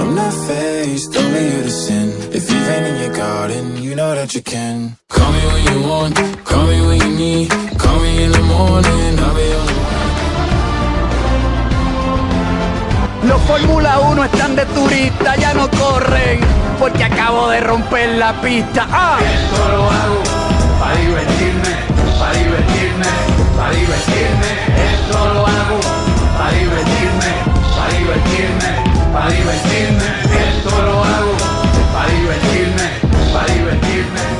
I'm not faced, only you to sin. If you've ain't in your garden, you know that you can. Call me when you want, call me when you need. Call me in the morning, I'll be on the Los Fórmula 1 están de turista, ya no corren, porque acabo de romper la pista. ¡Ah! Esto lo hago para divertirme, para divertirme, para divertirme. Esto lo hago para divertirme, para divertirme, para divertirme. Esto lo hago para divertirme, para divertirme.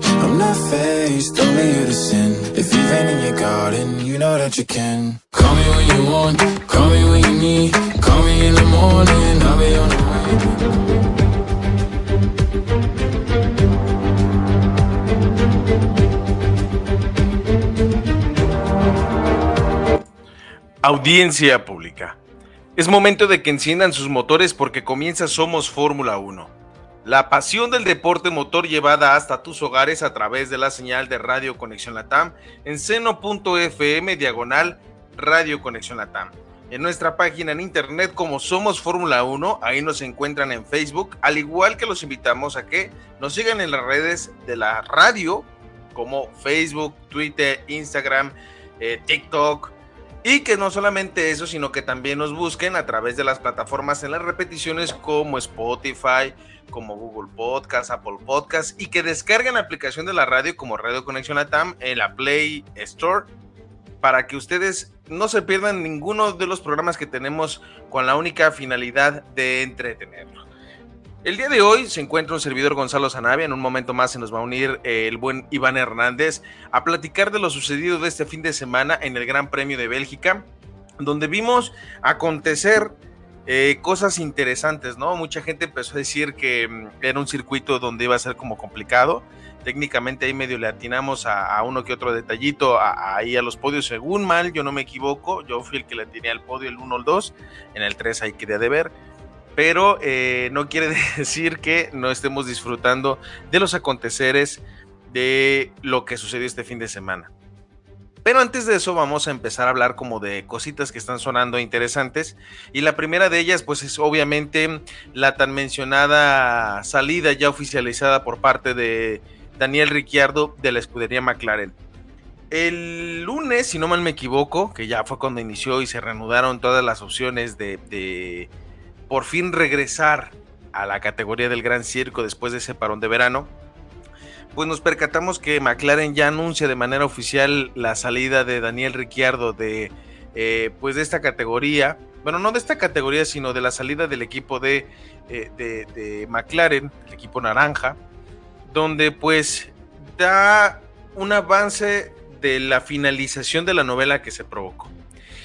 That you can. Call me when you want, call me when you need. Call me in the morning, I'll be on the way. Audiencia pública. Es momento de que enciendan sus motores porque comienza Somos Fórmula 1. La pasión del deporte motor llevada hasta tus hogares a través de la señal de Radio Conexión Latam en seno.fm diagonal Radio Conexión Latam. En nuestra página en internet como Somos Fórmula 1, ahí nos encuentran en Facebook, al igual que los invitamos a que nos sigan en las redes de la radio como Facebook, Twitter, Instagram, eh, TikTok, y que no solamente eso, sino que también nos busquen a través de las plataformas en las repeticiones como Spotify, como Google Podcast, Apple Podcast y que descarguen la aplicación de la radio como Radio Conexión Latam en la Play Store para que ustedes no se pierdan ninguno de los programas que tenemos con la única finalidad de entretenerlos. El día de hoy se encuentra un servidor Gonzalo Zanavia. En un momento más se nos va a unir eh, el buen Iván Hernández a platicar de lo sucedido de este fin de semana en el Gran Premio de Bélgica, donde vimos acontecer eh, cosas interesantes, ¿no? Mucha gente empezó a decir que mm, era un circuito donde iba a ser como complicado. Técnicamente ahí medio le atinamos a, uno que otro detallito ahí a los podios, según mal, yo no me equivoco. Yo fui el que le atiné al podio el 1 o el 2. En el 3 ahí quería de ver pero eh, no quiere decir que no estemos disfrutando de los aconteceres de lo que sucedió este fin de semana. Pero antes de eso vamos a empezar a hablar como de cositas que están sonando interesantes y la primera de ellas pues es obviamente la tan mencionada salida ya oficializada por parte de Daniel Ricciardo de la escudería McLaren. El lunes, si no mal me equivoco, que ya fue cuando inició y se reanudaron todas las opciones de, de por fin regresar a la categoría del Gran Circo después de ese parón de verano, pues nos percatamos que McLaren ya anuncia de manera oficial la salida de Daniel Ricciardo de, eh, pues de esta categoría. Bueno, no de esta categoría, sino de la salida del equipo de, eh, de, de McLaren, el equipo naranja, donde pues da un avance de la finalización de la novela que se provocó.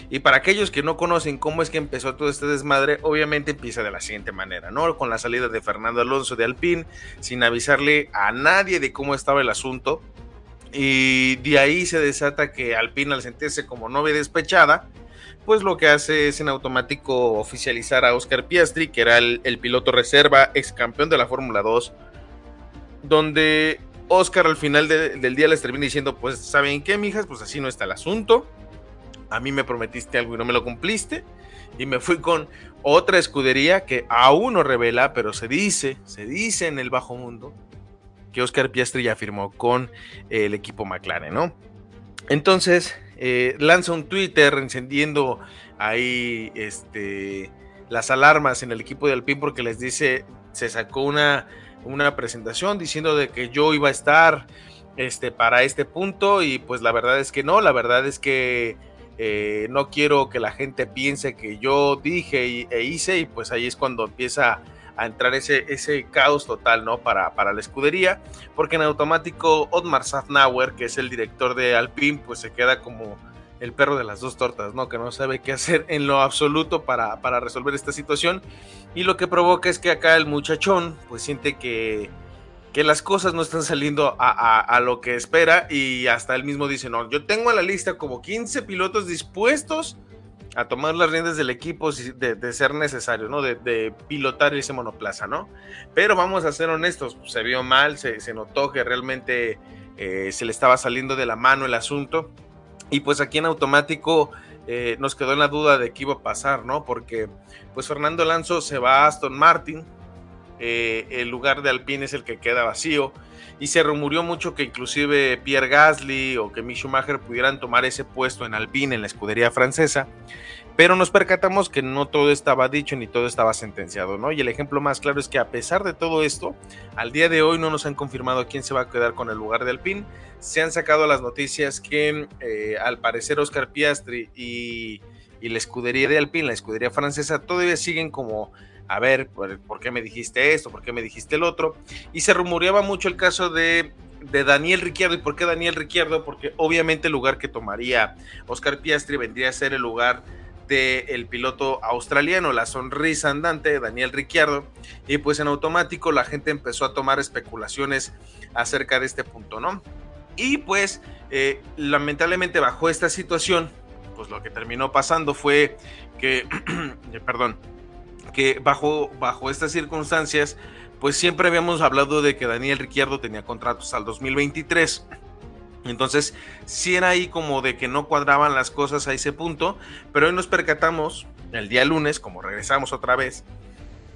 Y para aquellos que no conocen cómo es que empezó todo este desmadre, obviamente empieza de la siguiente manera, ¿no? Con la salida de Fernando Alonso de Alpine, sin avisarle a nadie de cómo estaba el asunto. Y de ahí se desata que Alpine al sentirse como novia despechada, pues lo que hace es en automático oficializar a Oscar Piastri, que era el, piloto reserva, ex campeón de la Fórmula 2, donde Oscar al final de- del día les termina diciendo, pues, ¿saben qué, mijas? Pues así no está el asunto a mí me prometiste algo y no me lo cumpliste. Y me fui con otra escudería que aún no revela, pero se dice, se dice en el bajo mundo que Oscar Piastri ya firmó con el equipo McLaren, ¿no? Entonces, eh, lanza un Twitter encendiendo ahí este, las alarmas en el equipo de Alpine porque les dice, se sacó una, una presentación diciendo de que yo iba a estar este, para este punto y pues la verdad es que no, la verdad es que eh, no quiero que la gente piense que yo dije e hice y pues ahí es cuando empieza a entrar ese, caos total, ¿no? Para, para la escudería, porque en automático Otmar Safnauer, que es el director de Alpine, pues se queda como el perro de las dos tortas, ¿no? Que no sabe qué hacer en lo absoluto para, para resolver esta situación y lo que provoca es que acá el muchachón pues siente que que las cosas no están saliendo a, a, a, lo que espera y hasta él mismo dice, no, yo tengo en la lista como 15 pilotos dispuestos a tomar las riendas del equipo de, de ser necesario, ¿no? De, pilotar ese monoplaza, ¿no? Pero vamos a ser honestos, se vio mal, se, se notó que realmente eh, se le estaba saliendo de la mano el asunto y pues aquí en automático eh, nos quedó en la duda de qué iba a pasar, ¿no? Porque pues Fernando Alonso se va a Aston Martin, eh, el lugar de Alpine es el que queda vacío y se rumurió mucho que inclusive Pierre Gasly o que Mick Schumacher pudieran tomar ese puesto en Alpine en la escudería francesa pero nos percatamos que no todo estaba dicho ni todo estaba sentenciado, ¿no? Y el ejemplo más claro es que a pesar de todo esto, al día de hoy no nos han confirmado quién se va a quedar con el lugar de Alpine. Se han sacado las noticias que eh, al parecer Oscar Piastri y, y la escudería de Alpine, la escudería francesa, todavía siguen como a ver, ¿por, qué me dijiste esto? ¿Por qué me dijiste el otro? Y se rumoreaba mucho el caso de, de Daniel Ricciardo. ¿Y por qué Daniel Ricciardo? Porque obviamente el lugar que tomaría Oscar Piastri vendría a ser el lugar del piloto australiano, la sonrisa andante, Daniel Ricciardo, y pues en automático la gente empezó a tomar especulaciones acerca de este punto, ¿no? Y pues eh, lamentablemente bajo esta situación, pues lo que terminó pasando fue que, perdón, que bajo, bajo estas circunstancias, pues siempre habíamos hablado de que Daniel Ricciardo tenía contratos al 2023 entonces, sí era ahí como de que no cuadraban las cosas a ese punto, pero hoy nos percatamos, el día lunes, como regresamos otra vez,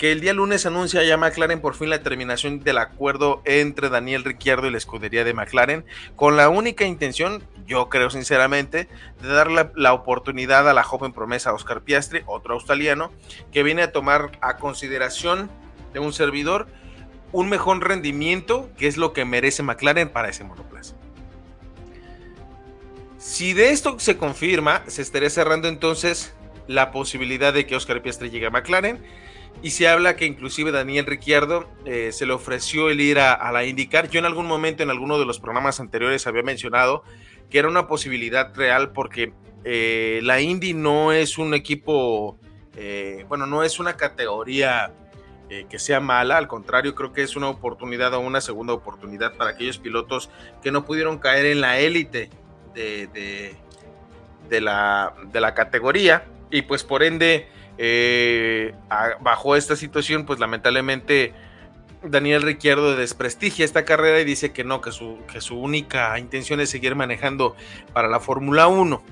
que el día lunes anuncia ya McLaren por fin la terminación del acuerdo entre Daniel Ricciardo y la escudería de McLaren, con la única intención, yo creo sinceramente, de darle la oportunidad a la joven promesa Oscar Piastri, otro australiano, que viene a tomar a consideración de un servidor un mejor rendimiento, que es lo que merece McLaren para ese monoplaza. Si de esto se confirma, se estaría cerrando entonces la posibilidad de que Oscar Piastri llegue a McLaren. Y se habla que inclusive Daniel Ricciardo eh, se le ofreció el ir a, la IndyCar. Yo en algún momento, en alguno de los programas anteriores, había mencionado que era una posibilidad real porque eh, la Indy no es un equipo, eh, bueno, no es una categoría que sea mala, al contrario, creo que es una oportunidad o una segunda oportunidad para aquellos pilotos que no pudieron caer en la élite de, de, la, de la categoría y pues por ende eh, bajo esta situación pues lamentablemente Daniel Ricciardo desprestigia esta carrera y dice que no, que su, única intención es seguir manejando para la Fórmula 1.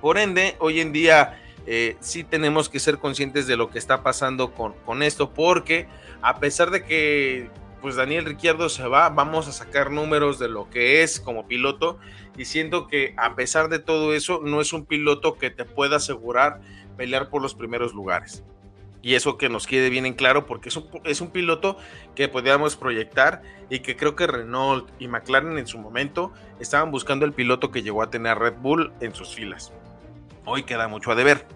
Por ende, hoy en día eh, sí tenemos que ser conscientes de lo que está pasando con, esto, porque a pesar de que pues Daniel Ricciardo se va, vamos a sacar números de lo que es como piloto y siento que a pesar de todo eso no es un piloto que te pueda asegurar pelear por los primeros lugares. Y eso que nos quede bien en claro porque es un, es un piloto que podíamos proyectar y que creo que Renault y McLaren en su momento estaban buscando el piloto que llegó a tener Red Bull en sus filas. Hoy queda mucho a deber.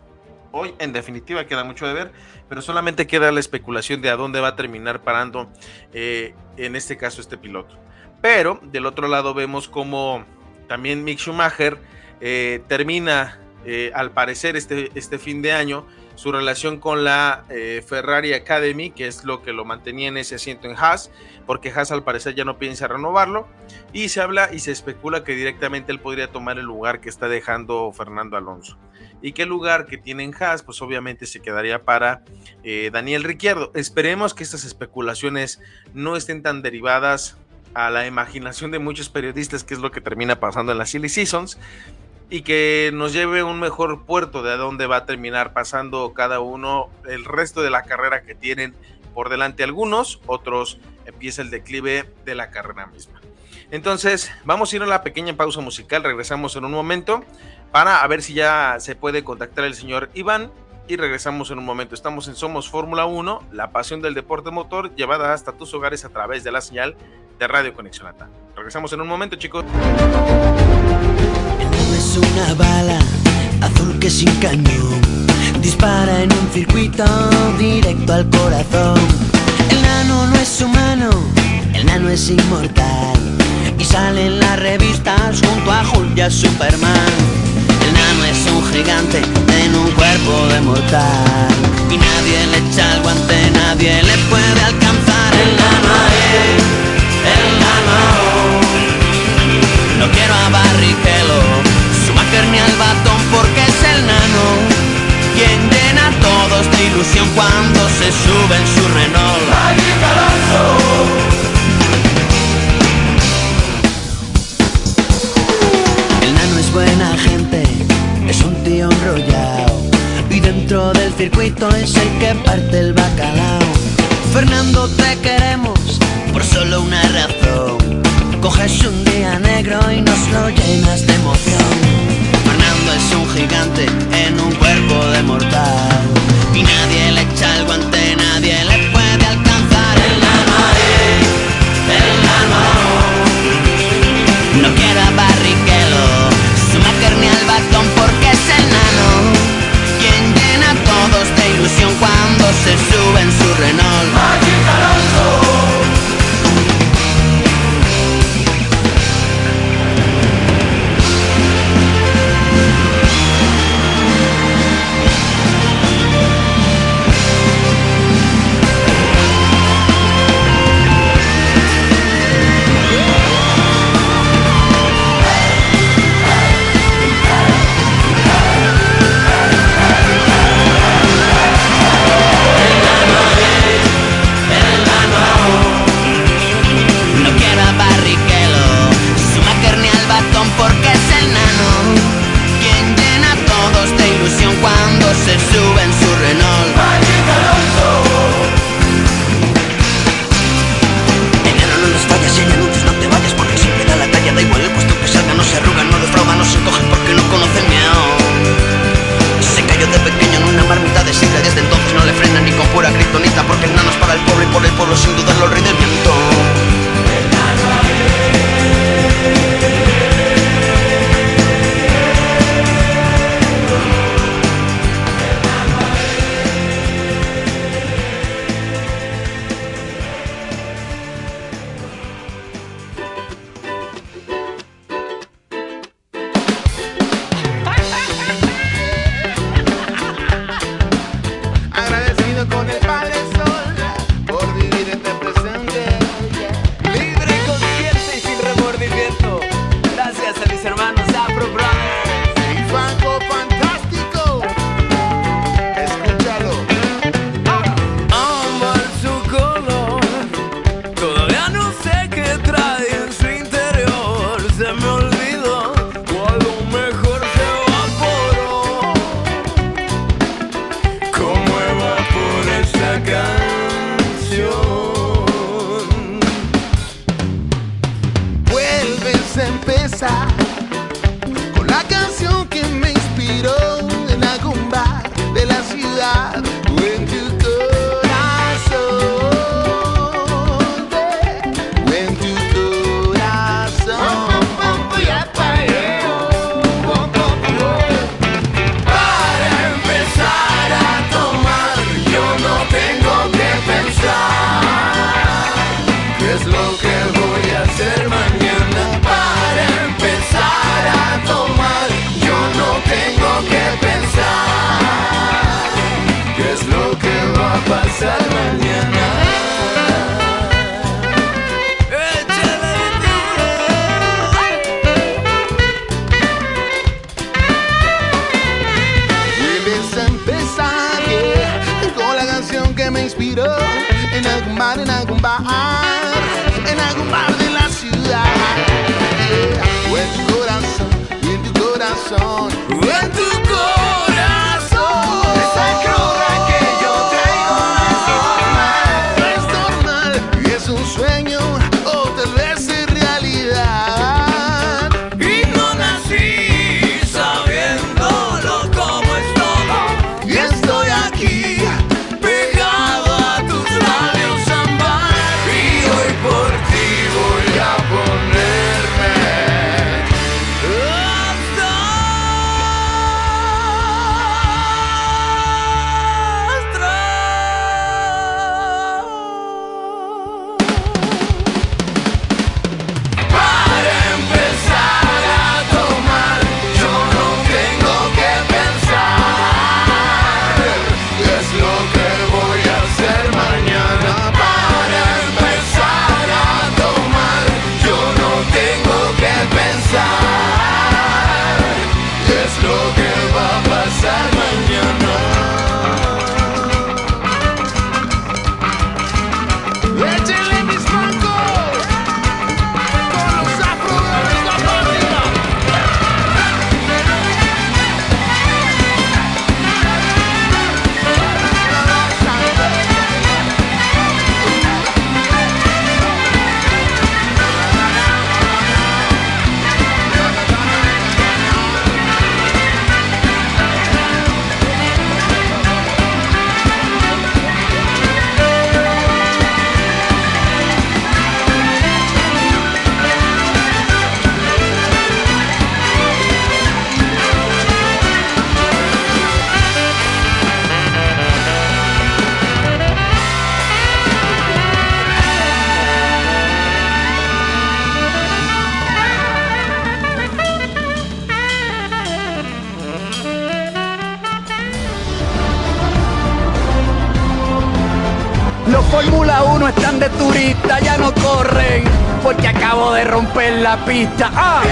Hoy en definitiva queda mucho de ver, pero solamente queda la especulación de a dónde va a terminar parando eh, en este caso este piloto. Pero del otro lado vemos como también Mick Schumacher eh, termina eh, al parecer este, este fin de año su relación con la Ferrari Academy, que es lo que lo mantenía en ese asiento en Haas, porque Haas al parecer ya no piensa renovarlo, y se habla y se especula que directamente él podría tomar el lugar que está dejando Fernando Alonso y qué lugar que tiene en Haas, pues obviamente se quedaría para eh, Daniel Ricciardo. Esperemos que estas especulaciones no estén tan derivadas a la imaginación de muchos periodistas, que es lo que termina pasando en las Silly Seasons, y que nos lleve a un mejor puerto de a dónde va a terminar pasando cada uno el resto de la carrera que tienen por delante algunos, otros empieza el declive de la carrera misma. Entonces, vamos a ir a la pequeña pausa musical, regresamos en un momento para ver si ya se puede contactar el señor Iván y regresamos en un momento. Estamos en Somos Fórmula 1, la pasión del deporte motor llevada hasta tus hogares a través de la señal de Radio Conexión. Regresamos en un momento, chicos. Es una bala azul que sin cañón dispara en un circuito directo al corazón. El nano no es humano, el nano es inmortal y sale en las revistas junto a Julia Superman. Es un gigante en un cuerpo de mortal Y nadie le echa el guante, nadie le puede alcanzar. El nano el nano. No quiero a Barrichello, ni al batón porque es el nano Quien llena a todos de ilusión cuando se sube en su Renault El nano es buena gente es un tío enrollado y dentro del circuito es el que parte el bacalao. Fernando, te queremos por solo una razón. Coges un día negro y nos lo llenas de emoción es un gigante en un cuerpo de mortal. Y nadie le echa el guante, nadie le echa. Romper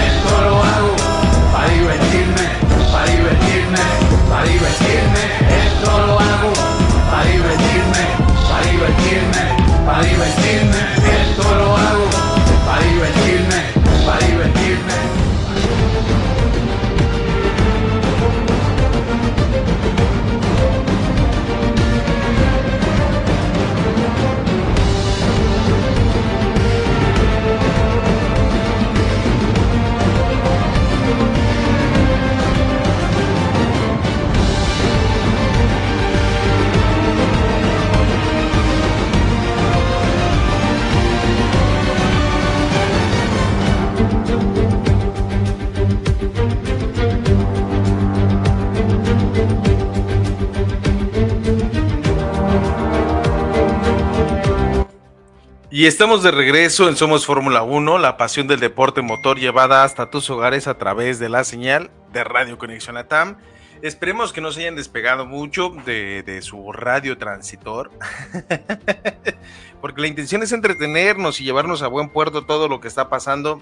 Y estamos de regreso en Somos Fórmula 1, la pasión del deporte motor llevada hasta tus hogares a través de la señal de Radio Conexión Atam. Esperemos que no se hayan despegado mucho de, su radio transitor, porque la intención es entretenernos y llevarnos a buen puerto todo lo que está pasando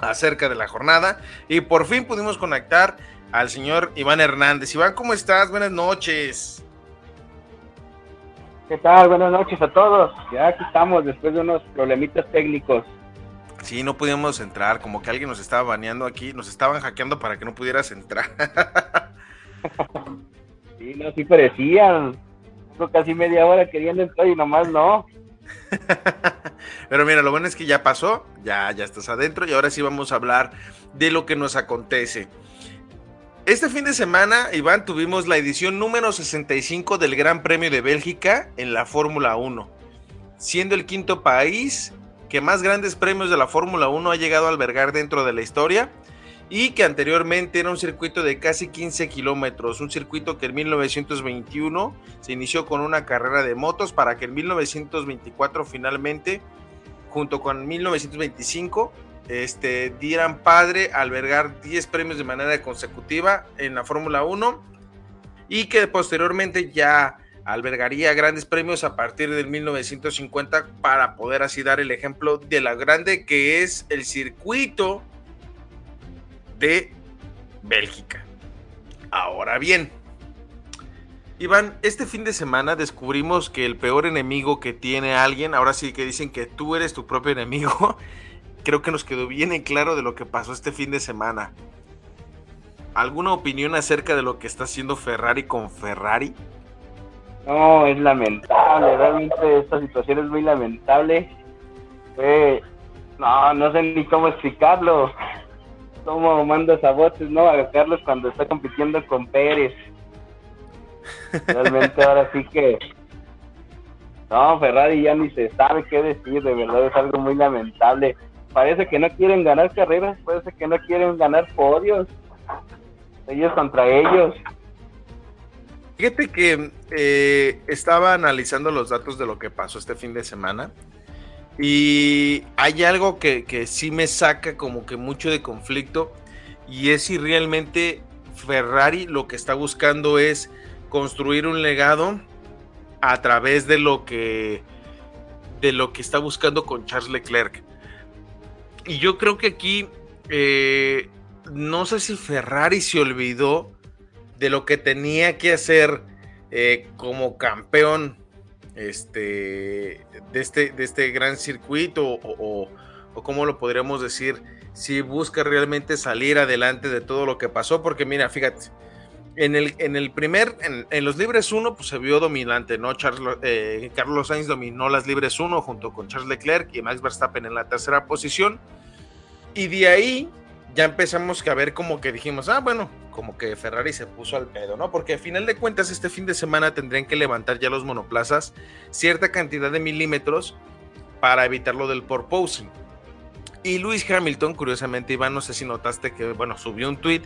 acerca de la jornada. Y por fin pudimos conectar al señor Iván Hernández. Iván, ¿cómo estás? Buenas noches. ¿Qué tal? Buenas noches a todos. Ya aquí estamos después de unos problemitas técnicos. Sí, no podíamos entrar, como que alguien nos estaba baneando aquí, nos estaban hackeando para que no pudieras entrar. sí, no, sí parecían. casi media hora queriendo entrar y nomás no. Pero mira, lo bueno es que ya pasó, ya, ya estás adentro y ahora sí vamos a hablar de lo que nos acontece. Este fin de semana, Iván, tuvimos la edición número 65 del Gran Premio de Bélgica en la Fórmula 1, siendo el quinto país que más grandes premios de la Fórmula 1 ha llegado a albergar dentro de la historia y que anteriormente era un circuito de casi 15 kilómetros, un circuito que en 1921 se inició con una carrera de motos para que en 1924 finalmente, junto con 1925, este, dieran padre albergar 10 premios de manera consecutiva en la Fórmula 1 y que posteriormente ya albergaría grandes premios a partir del 1950 para poder así dar el ejemplo de la grande que es el circuito de Bélgica. Ahora bien, Iván, este fin de semana descubrimos que el peor enemigo que tiene alguien, ahora sí que dicen que tú eres tu propio enemigo, creo que nos quedó bien en claro de lo que pasó este fin de semana. ¿Alguna opinión acerca de lo que está haciendo Ferrari con Ferrari? No, es lamentable, realmente esta situación es muy lamentable. no, no sé ni cómo explicarlo. Cómo manda sabotes, ¿no? A Carlos cuando está compitiendo con Pérez. Realmente ahora sí que... No, Ferrari ya ni se sabe qué decir, de verdad es algo muy lamentable parece que no quieren ganar carreras, parece que no quieren ganar podios. Ellos contra ellos. Fíjate que eh, estaba analizando los datos de lo que pasó este fin de semana y hay algo que, que sí me saca como que mucho de conflicto y es si realmente Ferrari lo que está buscando es construir un legado a través de lo que de lo que está buscando con Charles Leclerc. Y yo creo que aquí, eh, no sé si Ferrari se olvidó de lo que tenía que hacer eh, como campeón este, de, este, de este gran circuito o, o, cómo lo podríamos decir, si busca realmente salir adelante de todo lo que pasó, porque mira, fíjate, en el, en el primer, en, los libres 1, pues se vio dominante, ¿no? Charles, eh, Carlos Sainz dominó las libres 1 junto con Charles Leclerc y Max Verstappen en la tercera posición. Y de ahí ya empezamos a ver como que dijimos, ah, bueno, como que Ferrari se puso al pedo, ¿no? Porque a final de cuentas este fin de semana tendrían que levantar ya los monoplazas cierta cantidad de milímetros para evitar lo del porposing. Y Luis Hamilton, curiosamente, Iván, no sé si notaste que, bueno, subió un tweet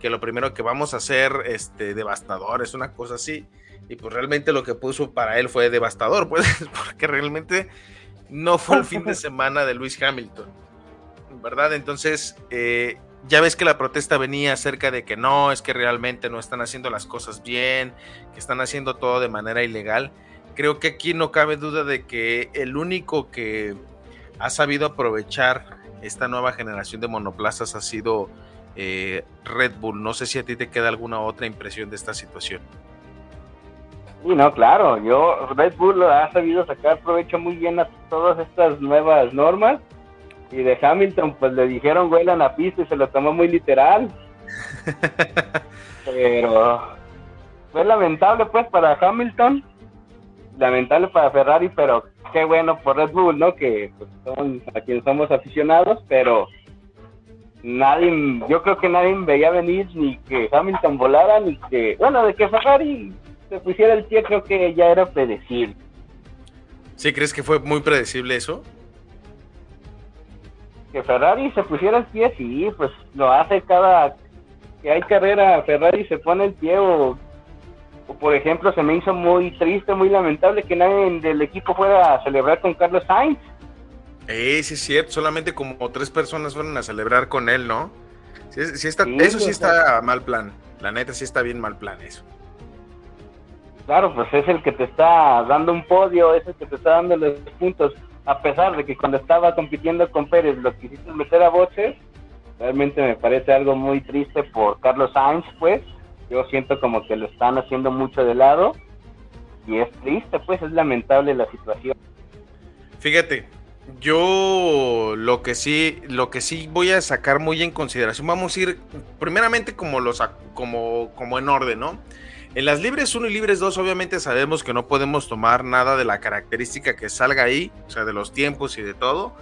que lo primero que vamos a hacer, este, devastador, es una cosa así. Y pues realmente lo que puso para él fue devastador, pues, porque realmente no fue el fin de semana de Luis Hamilton, ¿verdad? Entonces, eh, ya ves que la protesta venía acerca de que no, es que realmente no están haciendo las cosas bien, que están haciendo todo de manera ilegal. creo que aquí no cabe duda de que el único que ha sabido aprovechar esta nueva generación de monoplazas ha sido eh, Red Bull. No sé si a ti te queda alguna otra impresión de esta situación. Sí, no, claro, yo Red Bull ha sabido sacar provecho muy bien a todas estas nuevas normas y de Hamilton pues le dijeron huele la pista y se lo tomó muy literal. Pero fue lamentable pues para Hamilton, lamentable para Ferrari, pero qué bueno por Red Bull, ¿no? Que pues, son a quien somos aficionados, pero nadie, yo creo que nadie veía venir ni que Hamilton volara, ni que, bueno, de que Ferrari se pusiera el pie, creo que ya era predecible. ¿Sí crees que fue muy predecible eso? Que Ferrari se pusiera el pie, sí, pues lo hace cada que hay carrera, Ferrari se pone el pie o por ejemplo se me hizo muy triste, muy lamentable que nadie del equipo fuera a celebrar con Carlos Sainz. Eh, sí es cierto, solamente como tres personas fueron a celebrar con él, ¿no? Sí, está, eso sí está mal plan, la neta sí está bien mal plan eso. Claro, pues es el que te está dando un podio, es el que te está dando los puntos, a pesar de que cuando estaba compitiendo con Pérez lo quisiste meter a boches, realmente me parece algo muy triste por Carlos Sainz, pues, yo siento como que lo están haciendo mucho de lado y es triste, pues es lamentable la situación. Fíjate, yo lo que sí, lo que sí voy a sacar muy en consideración, vamos a ir primeramente como los como, como en orden, ¿no? En las libres 1 y libres 2 obviamente sabemos que no podemos tomar nada de la característica que salga ahí, o sea, de los tiempos y de todo,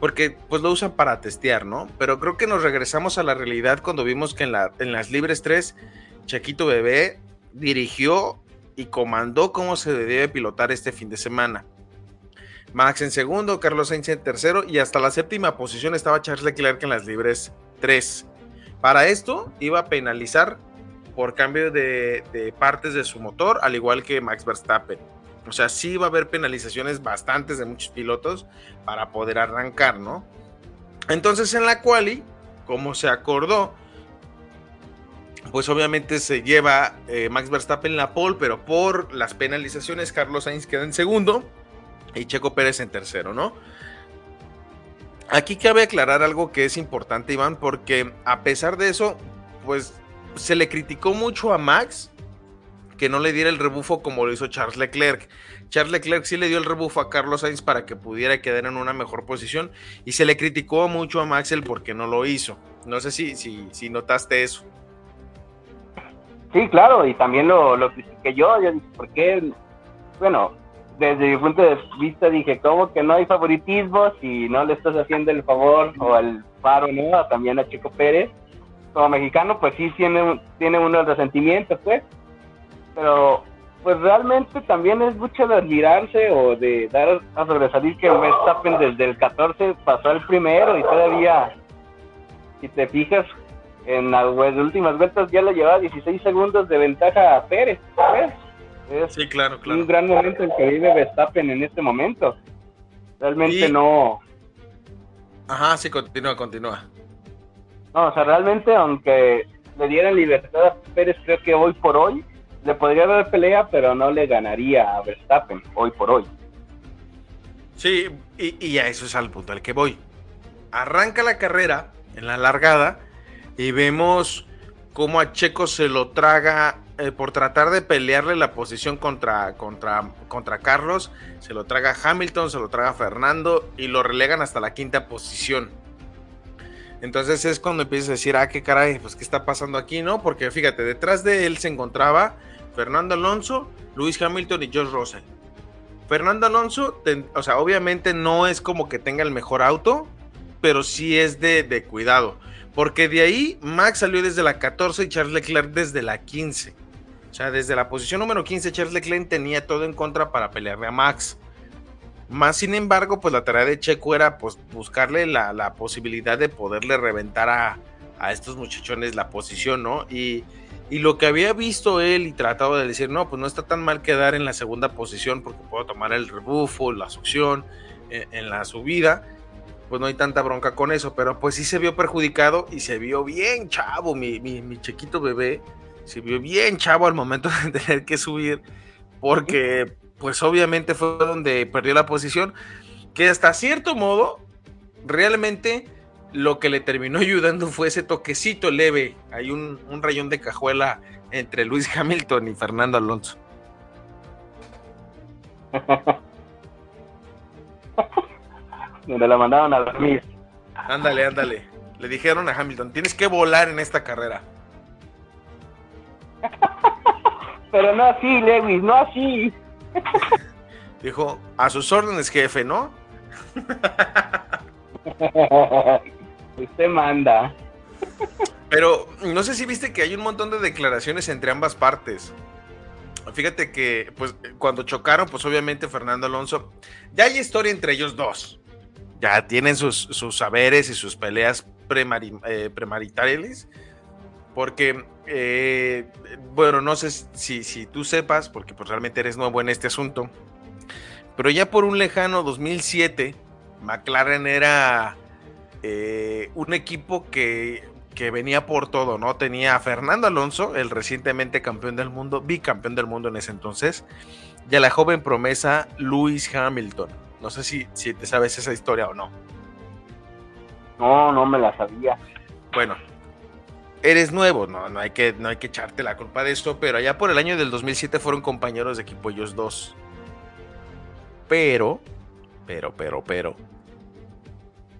porque pues lo usan para testear, ¿no? Pero creo que nos regresamos a la realidad cuando vimos que en, la, en las libres 3, Chaquito Bebé dirigió y comandó cómo se debe pilotar este fin de semana. Max en segundo, Carlos Sainz en tercero y hasta la séptima posición estaba Charles Leclerc en las libres 3. Para esto iba a penalizar por cambio de, partes de su motor, al igual que Max Verstappen. O sea, sí va a haber penalizaciones bastantes de muchos pilotos para poder arrancar, ¿no? Entonces en la quali, como se acordó, pues obviamente se lleva eh, Max Verstappen la pole, pero por las penalizaciones Carlos Sainz queda en segundo y Checo Pérez en tercero, ¿no? Aquí cabe aclarar algo que es importante, Iván, porque a pesar de eso, pues se le criticó mucho a Max que no le diera el rebufo como lo hizo Charles Leclerc. Charles Leclerc sí le dio el rebufo a Carlos Sainz para que pudiera quedar en una mejor posición y se le criticó mucho a Max el porque no lo hizo. No sé si, si, si notaste eso. Sí, claro, y también lo, lo yo. Yo dije, ¿por qué? Bueno, desde mi punto de vista dije, ¿cómo que no hay favoritismo si no le estás haciendo el favor o el paro, ¿no? También a Chico Pérez como mexicano, pues sí tiene, tiene uno el resentimiento, pues. Pero, pues realmente también es mucho de admirarse o de dar a sobresalir que Verstappen desde el 14 pasó al primero y todavía, si te fijas, en las últimas vueltas ya le llevaba 16 segundos de ventaja a Pérez, ¿ves? Es sí, claro, claro. un gran momento en que vive Verstappen en este momento. Realmente no. Ajá, sí, continúa, continúa. No, o sea, realmente, aunque le dieran libertad a Pérez, creo que hoy por hoy le podría dar pelea, pero no le ganaría a Verstappen hoy por hoy. Sí, y, y a eso es al punto al que voy. Arranca la carrera en la largada y vemos cómo a Checo se lo traga eh, por tratar de pelearle la posición contra, contra, contra Carlos. Se lo traga Hamilton, se lo traga Fernando y lo relegan hasta la quinta posición. Entonces es cuando empiezas a decir, ah, qué caray, pues qué está pasando aquí, ¿no? Porque fíjate, detrás de él se encontraba Fernando Alonso, Luis Hamilton y George Russell. Fernando Alonso, o sea, obviamente no es como que tenga el mejor auto, pero sí es de, de, cuidado. Porque de ahí Max salió desde la 14 y Charles Leclerc desde la 15. O sea, desde la posición número 15 Charles Leclerc tenía todo en contra para pelearle a Max. Más sin embargo, pues la tarea de Checo era pues buscarle la, posibilidad de poderle reventar a, estos muchachones la posición, ¿no? Y, lo que había visto él y tratado de decir, no, pues no está tan mal quedar en la segunda posición porque puedo tomar el rebufo, la succión eh, en, la subida, pues no hay tanta bronca con eso, pero pues sí se vio perjudicado y se vio bien chavo, mi, mi, mi chiquito bebé, se vio bien chavo al momento de tener que subir porque pues obviamente fue donde perdió la posición, que hasta cierto modo, realmente lo que le terminó ayudando fue ese toquecito leve, hay un, un rayón de cajuela entre Luis Hamilton y Fernando Alonso. Donde la mandaron a dormir. Ándale, ándale. Le dijeron a Hamilton, tienes que volar en esta carrera. Pero no así, Lewis, no así. Dijo, a sus órdenes, jefe, ¿no? Usted manda. Pero no sé si viste que hay un montón de declaraciones entre ambas partes. Fíjate que, pues, cuando chocaron, pues obviamente Fernando Alonso, ya hay historia entre ellos dos. Ya tienen sus, sus saberes y sus peleas premari- eh, premaritales. Porque, eh, bueno, no sé si, si tú sepas, porque pues realmente eres nuevo en este asunto. Pero ya por un lejano 2007, McLaren era eh, un equipo que, que venía por todo, ¿no? Tenía a Fernando Alonso, el recientemente campeón del mundo, bicampeón del mundo en ese entonces, y a la joven promesa Lewis Hamilton. No sé si, si te sabes esa historia o no. No, no me la sabía. Bueno, eres nuevo, no, no, hay que, no hay que echarte la culpa de esto, pero allá por el año del 2007 fueron compañeros de equipo ellos dos. Pero, pero, pero, pero,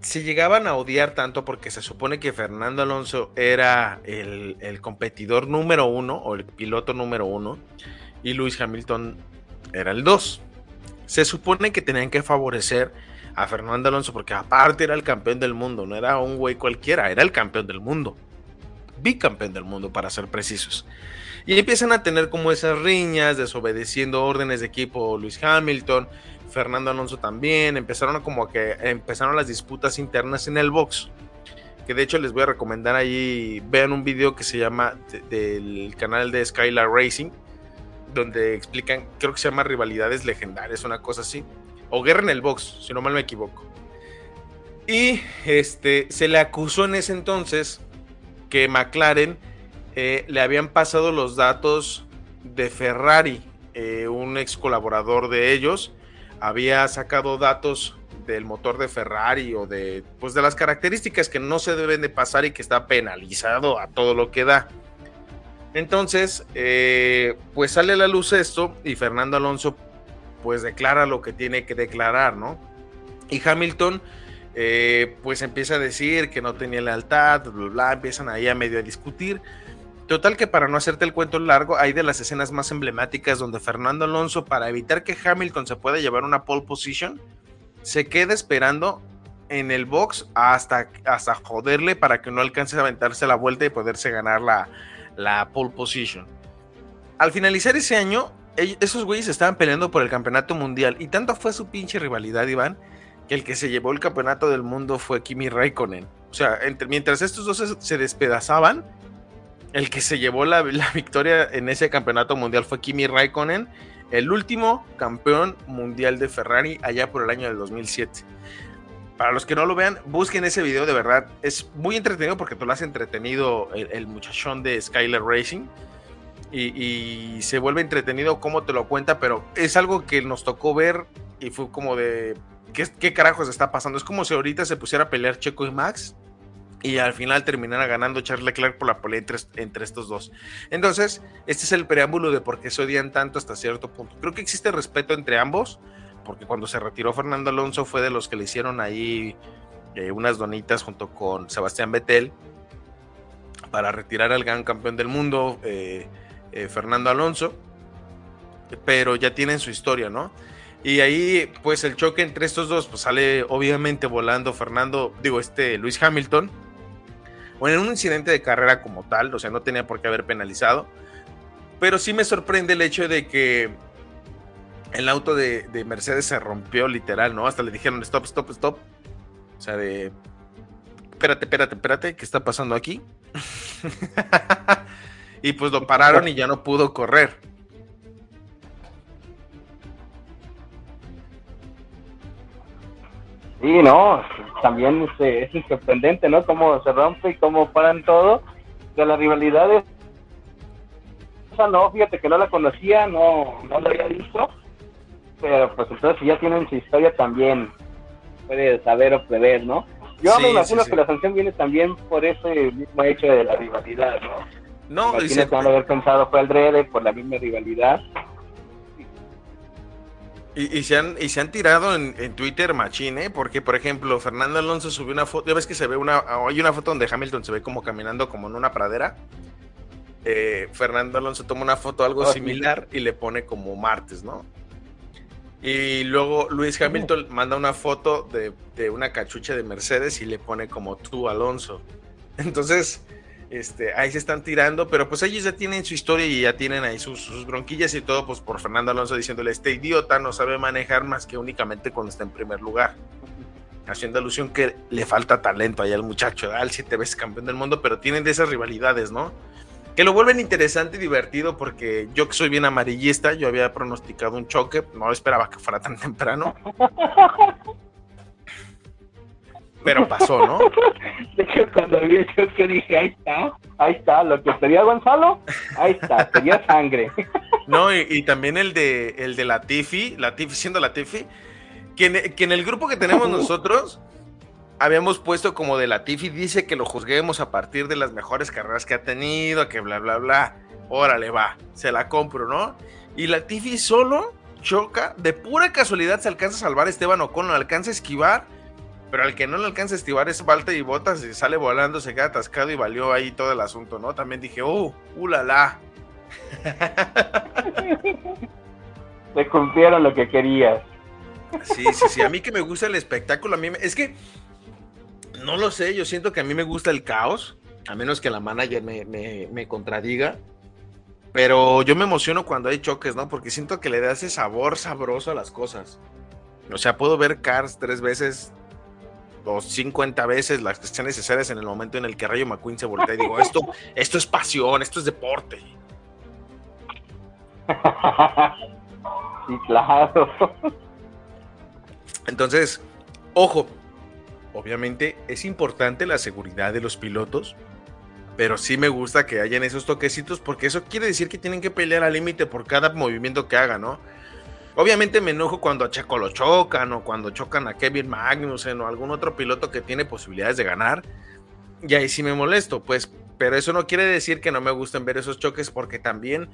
se llegaban a odiar tanto porque se supone que Fernando Alonso era el, el competidor número uno o el piloto número uno y Lewis Hamilton era el dos. Se supone que tenían que favorecer a Fernando Alonso porque aparte era el campeón del mundo, no era un güey cualquiera, era el campeón del mundo. Bicampeón del mundo para ser precisos. Y empiezan a tener como esas riñas, desobedeciendo órdenes de equipo Luis Hamilton, Fernando Alonso también, empezaron como que empezaron las disputas internas en el box. Que de hecho les voy a recomendar ahí, vean un video que se llama de- del canal de Skylar Racing, donde explican, creo que se llama rivalidades legendarias, una cosa así. O guerra en el box, si no mal me equivoco. Y este se le acusó en ese entonces que McLaren eh, le habían pasado los datos de Ferrari, eh, un ex colaborador de ellos, había sacado datos del motor de Ferrari o de, pues de las características que no se deben de pasar y que está penalizado a todo lo que da. Entonces, eh, pues sale a la luz esto y Fernando Alonso pues declara lo que tiene que declarar, ¿no? Y Hamilton eh, pues empieza a decir que no tenía lealtad, bla, bla, bla, empiezan ahí a medio a discutir. Total que para no hacerte el cuento largo, hay de las escenas más emblemáticas donde Fernando Alonso, para evitar que Hamilton se pueda llevar una pole position, se queda esperando en el box hasta, hasta joderle para que no alcance a aventarse la vuelta y poderse ganar la, la pole position. Al finalizar ese año, esos güeyes estaban peleando por el campeonato mundial y tanto fue su pinche rivalidad, Iván, que el que se llevó el campeonato del mundo fue Kimi Raikkonen. O sea, mientras estos dos se despedazaban, el que se llevó la, la victoria en ese campeonato mundial fue Kimi Raikkonen, el último campeón mundial de Ferrari allá por el año del 2007. Para los que no lo vean, busquen ese video de verdad. Es muy entretenido porque te lo has entretenido el, el muchachón de Skyler Racing. Y, y se vuelve entretenido cómo te lo cuenta, pero es algo que nos tocó ver y fue como de. ¿Qué, qué carajos está pasando? Es como si ahorita se pusiera a pelear Checo y Max y al final terminara ganando Charles Leclerc por la pelea entre, entre estos dos. Entonces, este es el preámbulo de por qué se odian tanto hasta cierto punto. Creo que existe respeto entre ambos, porque cuando se retiró Fernando Alonso fue de los que le hicieron ahí eh, unas donitas junto con Sebastián Vettel para retirar al gran campeón del mundo, eh, eh, Fernando Alonso, pero ya tienen su historia, ¿no? Y ahí, pues el choque entre estos dos, pues sale obviamente volando Fernando, digo, este Luis Hamilton, o en un incidente de carrera como tal, o sea, no tenía por qué haber penalizado, pero sí me sorprende el hecho de que el auto de, de Mercedes se rompió literal, ¿no? Hasta le dijeron stop, stop, stop. O sea, de... Espérate, espérate, espérate, ¿qué está pasando aquí? y pues lo pararon y ya no pudo correr. Sí, no, también este, es sorprendente, ¿no? Cómo se rompe y cómo paran todo. De la rivalidad de... Esa no, fíjate que no la conocía, no, no la había visto. pero pues entonces si ya tienen su historia también puede saber o prever, ¿no? Yo Sí, me imagino sí, sí. que la sanción viene también por ese mismo hecho de la rivalidad, ¿no? No, Imagino dice, que van a haber pensado fue Drede por la misma rivalidad. Y, y se han, y se han tirado en, en Twitter machín, ¿eh? Porque, por ejemplo, Fernando Alonso subió una foto. Ya ves que se ve una. Hay una foto donde Hamilton se ve como caminando como en una pradera. Eh, Fernando Alonso toma una foto algo similar y le pone como martes, ¿no? Y luego Luis Hamilton manda una foto de, de una cachucha de Mercedes y le pone como tú, Alonso. Entonces, este, ahí se están tirando, pero pues ellos ya tienen su historia y ya tienen ahí sus, sus bronquillas y todo, pues por Fernando Alonso diciéndole, este idiota no sabe manejar más que únicamente cuando está en primer lugar. Haciendo alusión que le falta talento ahí al muchacho, al siete veces campeón del mundo, pero tienen de esas rivalidades, ¿no? Que lo vuelven interesante y divertido porque yo que soy bien amarillista, yo había pronosticado un choque, no esperaba que fuera tan temprano. Pero pasó, ¿no? De hecho, cuando vi eso que dije, ahí está, ahí está, lo que pedía Gonzalo, ahí está, pedía sangre. No, y, y también el de el de Latifi, Latifi siendo Latifi, que en, que en el grupo que tenemos nosotros habíamos puesto como de Latifi dice que lo juzguemos a partir de las mejores carreras que ha tenido, que bla bla bla. Órale, va, se la compro, ¿no? Y Latifi solo choca, de pura casualidad se alcanza a salvar a Esteban Ocon, lo alcanza a esquivar, pero al que no le alcanza a esquivar es Valta y Botas y sale volando, se queda atascado y valió ahí todo el asunto, ¿no? También dije, uh, uh la la. Te cumplieron lo que querías. Sí, sí, sí. A mí que me gusta el espectáculo, a mí me- es que no lo sé. Yo siento que a mí me gusta el caos, a menos que la manager me, me- me contradiga. Pero yo me emociono cuando hay choques, ¿no? Porque siento que le da ese sabor sabroso a las cosas. O sea, puedo ver Cars tres veces o 50 veces las que sean necesarias en el momento en el que Rayo McQueen se voltea y digo, esto, esto es pasión, esto es deporte. sí, claro. Entonces, ojo, obviamente es importante la seguridad de los pilotos, pero sí me gusta que hayan esos toquecitos porque eso quiere decir que tienen que pelear al límite por cada movimiento que hagan, ¿no? Obviamente me enojo cuando a Checo lo chocan o cuando chocan a Kevin Magnussen o algún otro piloto que tiene posibilidades de ganar. Y ahí sí me molesto, pues, pero eso no quiere decir que no me gusten ver esos choques porque también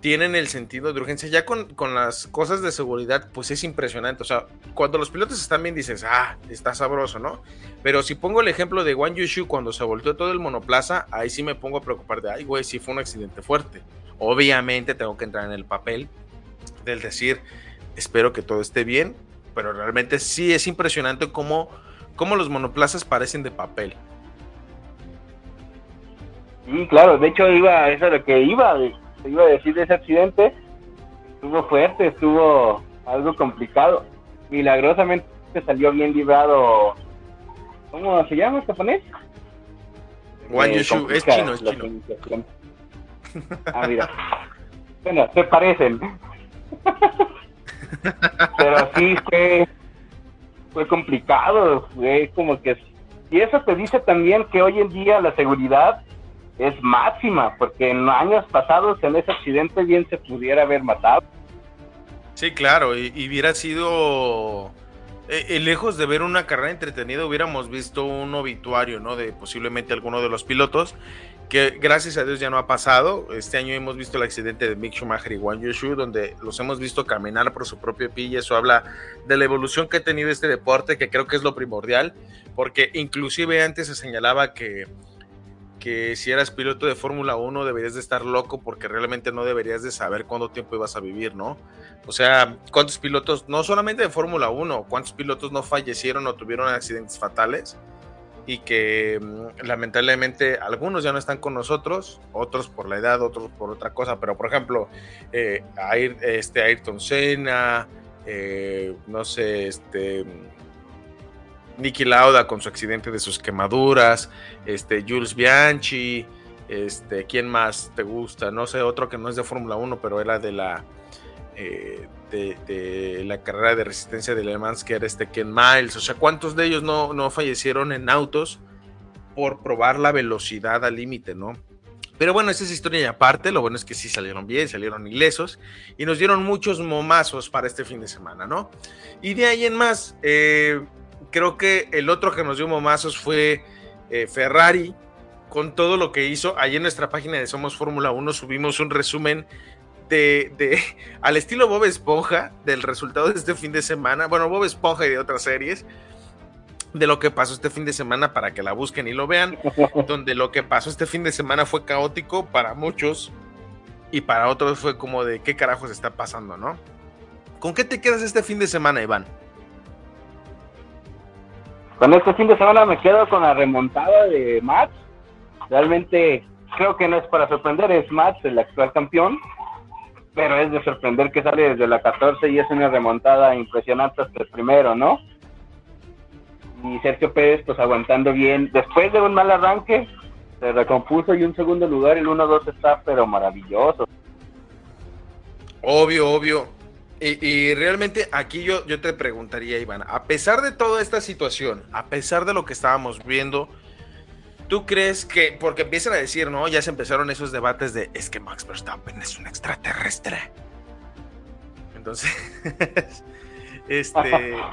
tienen el sentido de urgencia. Ya con, con las cosas de seguridad, pues es impresionante. O sea, cuando los pilotos están bien, dices, ah, está sabroso, ¿no? Pero si pongo el ejemplo de Wang Yushu cuando se volteó todo el monoplaza, ahí sí me pongo a preocupar de, ay, güey, sí fue un accidente fuerte. Obviamente tengo que entrar en el papel del decir, espero que todo esté bien, pero realmente sí es impresionante cómo, cómo los monoplazas parecen de papel. Sí, claro, de hecho iba, eso es lo que iba, iba a decir de ese accidente, estuvo fuerte, estuvo algo complicado, milagrosamente salió bien librado, ¿cómo se llama el japonés? Wang Yushu, es chino, es chino. Ah, mira. Bueno, se parecen. Pero sí fue, fue complicado, fue como que... Y eso te dice también que hoy en día la seguridad es máxima, porque en años pasados en ese accidente bien se pudiera haber matado. Sí, claro, y, hubiera sido eh, eh, lejos de ver una carrera entretenida, hubiéramos visto un obituario, ¿no? De posiblemente alguno de los pilotos, que gracias a Dios ya no ha pasado. Este año hemos visto el accidente de Mick Schumacher y Wang Yushu, donde los hemos visto caminar por su propio pie y eso habla de la evolución que ha tenido este deporte, que creo que es lo primordial, porque inclusive antes se señalaba que que si eras piloto de Fórmula 1 deberías de estar loco porque realmente no deberías de saber cuánto tiempo ibas a vivir, ¿no? O sea, cuántos pilotos, no solamente de Fórmula 1, cuántos pilotos no fallecieron o tuvieron accidentes fatales y que mm, lamentablemente algunos ya no están con nosotros, otros por la edad, otros por otra cosa, pero por ejemplo, eh, este Ayrton Senna, eh, no sé, este Nicky Lauda con su accidente de sus quemaduras, este Jules Bianchi, este, ¿quién más te gusta? No sé, otro que no es de Fórmula 1, pero era de la eh, de, la carrera de resistencia de Le Mans, que era este Ken Miles. O sea, ¿cuántos de ellos no, no fallecieron en autos por probar la velocidad al límite, no? Pero bueno, esa es historia y aparte, lo bueno es que sí salieron bien, salieron ilesos y nos dieron muchos momazos para este fin de semana, ¿no? Y de ahí en más, eh, creo que el otro que nos dio momazos fue eh, Ferrari, con todo lo que hizo. Ahí en nuestra página de Somos Fórmula 1 subimos un resumen de, de, al estilo Bob Esponja del resultado de este fin de semana. Bueno, Bob Esponja y de otras series de lo que pasó este fin de semana para que la busquen y lo vean, donde lo que pasó este fin de semana fue caótico para muchos y para otros fue como de qué carajos está pasando, ¿no? ¿Con qué te quedas este fin de semana, Iván? Con este fin de semana me quedo con la remontada de Max. Realmente creo que no es para sorprender, es Max el actual campeón, pero es de sorprender que sale desde la 14 y es una remontada impresionante hasta el primero, ¿no? y Sergio Pérez pues aguantando bien. Después de un mal arranque, se recompuso y un segundo lugar, el 1-2 está pero maravilloso. Obvio, obvio. Y, realmente aquí yo, yo te preguntaría, Iván, a pesar de toda esta situación, a pesar de lo que estábamos viendo, ¿tú crees que, porque empiezan a decir, ¿no? Ya se empezaron esos debates de, es que Max Verstappen es un extraterrestre. Entonces, este...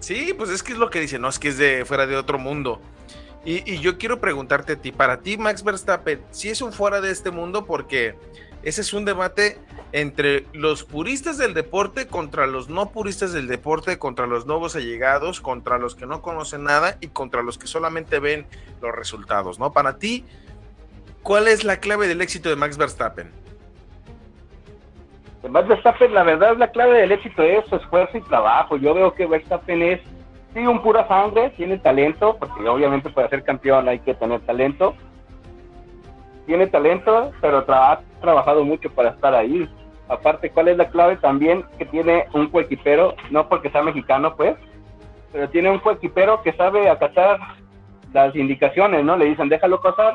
Sí, pues es que es lo que dice, no es que es de fuera de otro mundo. Y, yo quiero preguntarte a ti, para ti Max Verstappen, si es un fuera de este mundo porque ese es un debate entre los puristas del deporte contra los no puristas del deporte, contra los nuevos allegados, contra los que no conocen nada y contra los que solamente ven los resultados, ¿no? Para ti, ¿cuál es la clave del éxito de Max Verstappen? Max Verstappen, la verdad, la clave del éxito es su esfuerzo y trabajo. Yo veo que Verstappen es, sí, un pura sangre, tiene talento, porque obviamente para ser campeón hay que tener talento. Tiene talento, pero ha trabajado mucho para estar ahí. Aparte, ¿cuál es la clave? También que tiene un coequipero, no porque sea mexicano, pues, pero tiene un coequipero que sabe acatar las indicaciones, ¿no? Le dicen, déjalo pasar,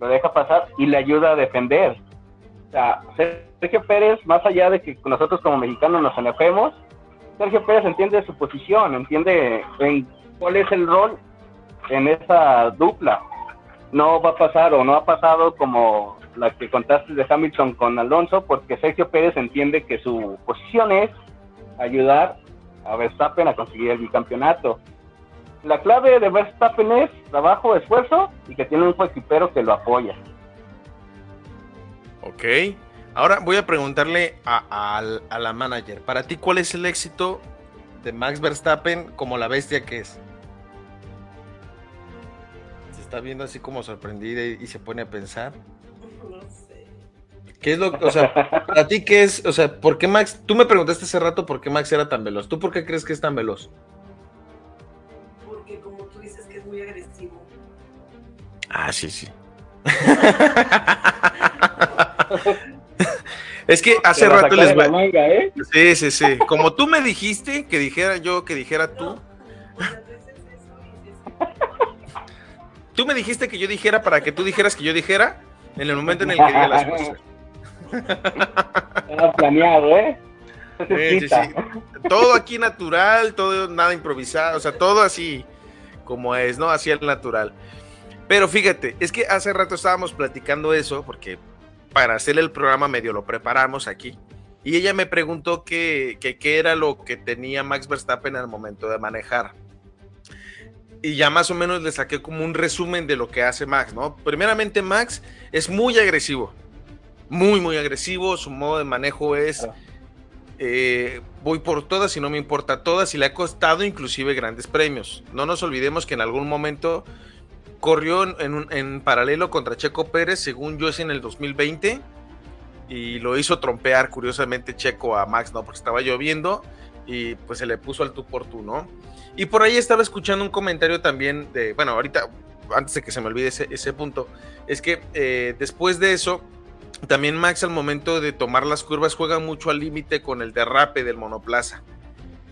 lo deja pasar y le ayuda a defender. O sea, Sergio Pérez, más allá de que nosotros como mexicanos nos enojemos, Sergio Pérez entiende su posición, entiende en cuál es el rol en esa dupla. No va a pasar o no ha pasado como la que contaste de Hamilton con Alonso, porque Sergio Pérez entiende que su posición es ayudar a Verstappen a conseguir el bicampeonato. La clave de Verstappen es trabajo, esfuerzo y que tiene un coequipero que lo apoya. Ok. Ahora voy a preguntarle a, la manager, para ti, ¿cuál es el éxito de Max Verstappen como la bestia que es? Está viendo así como sorprendida y, se pone a pensar. No sé. ¿Qué es lo o sea, para ti qué es, o sea, por qué Max, tú me preguntaste hace rato por qué Max era tan veloz, ¿tú por qué crees que es tan veloz? Porque como tú dices que es muy agresivo. Ah, sí, sí. Es que hace rato les va. ¿eh? Sí, sí, sí. Como tú me dijiste que dijera yo, que dijera tú. Tú me dijiste que yo dijera para que tú dijeras que yo dijera en el momento en el que diga las cosas. Era planeado, ¿eh? Sí, sí, sí. Todo aquí natural, todo nada improvisado, o sea, todo así como es, ¿no? Así el natural. Pero fíjate, es que hace rato estábamos platicando eso, porque para hacer el programa medio lo preparamos aquí. Y ella me preguntó qué era lo que tenía Max Verstappen al momento de manejar. Y ya más o menos le saqué como un resumen de lo que hace Max, ¿no? Primeramente Max es muy agresivo, muy, muy agresivo. Su modo de manejo es, eh, voy por todas y no me importa todas y le ha costado inclusive grandes premios. No nos olvidemos que en algún momento corrió en, en, paralelo contra Checo Pérez, según yo es en el 2020, y lo hizo trompear curiosamente Checo a Max, ¿no? Porque estaba lloviendo y pues se le puso al tú por tú, ¿no? Y por ahí estaba escuchando un comentario también de, bueno, ahorita, antes de que se me olvide ese, punto, es que eh, después de eso, también Max al momento de tomar las curvas juega mucho al límite con el derrape del monoplaza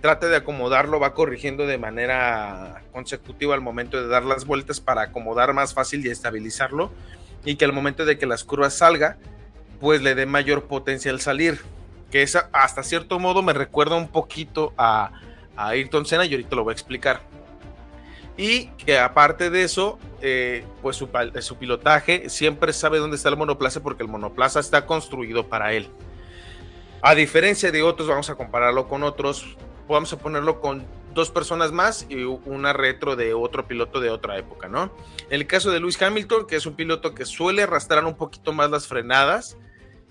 trata de acomodarlo, va corrigiendo de manera consecutiva al momento de dar las vueltas para acomodar más fácil y estabilizarlo y que al momento de que las curvas salga, pues le dé mayor potencia al salir, que hasta cierto modo me recuerda un poquito a, a Ayrton Senna y ahorita lo voy a explicar. y que aparte de eso, eh, pues su, su, pilotaje siempre sabe dónde está el monoplaza porque el monoplaza está construido para él. A diferencia de otros, vamos a compararlo con otros, vamos a ponerlo con dos personas más y una retro de otro piloto de otra época, ¿no? En el caso de Lewis Hamilton, que es un piloto que suele arrastrar un poquito más las frenadas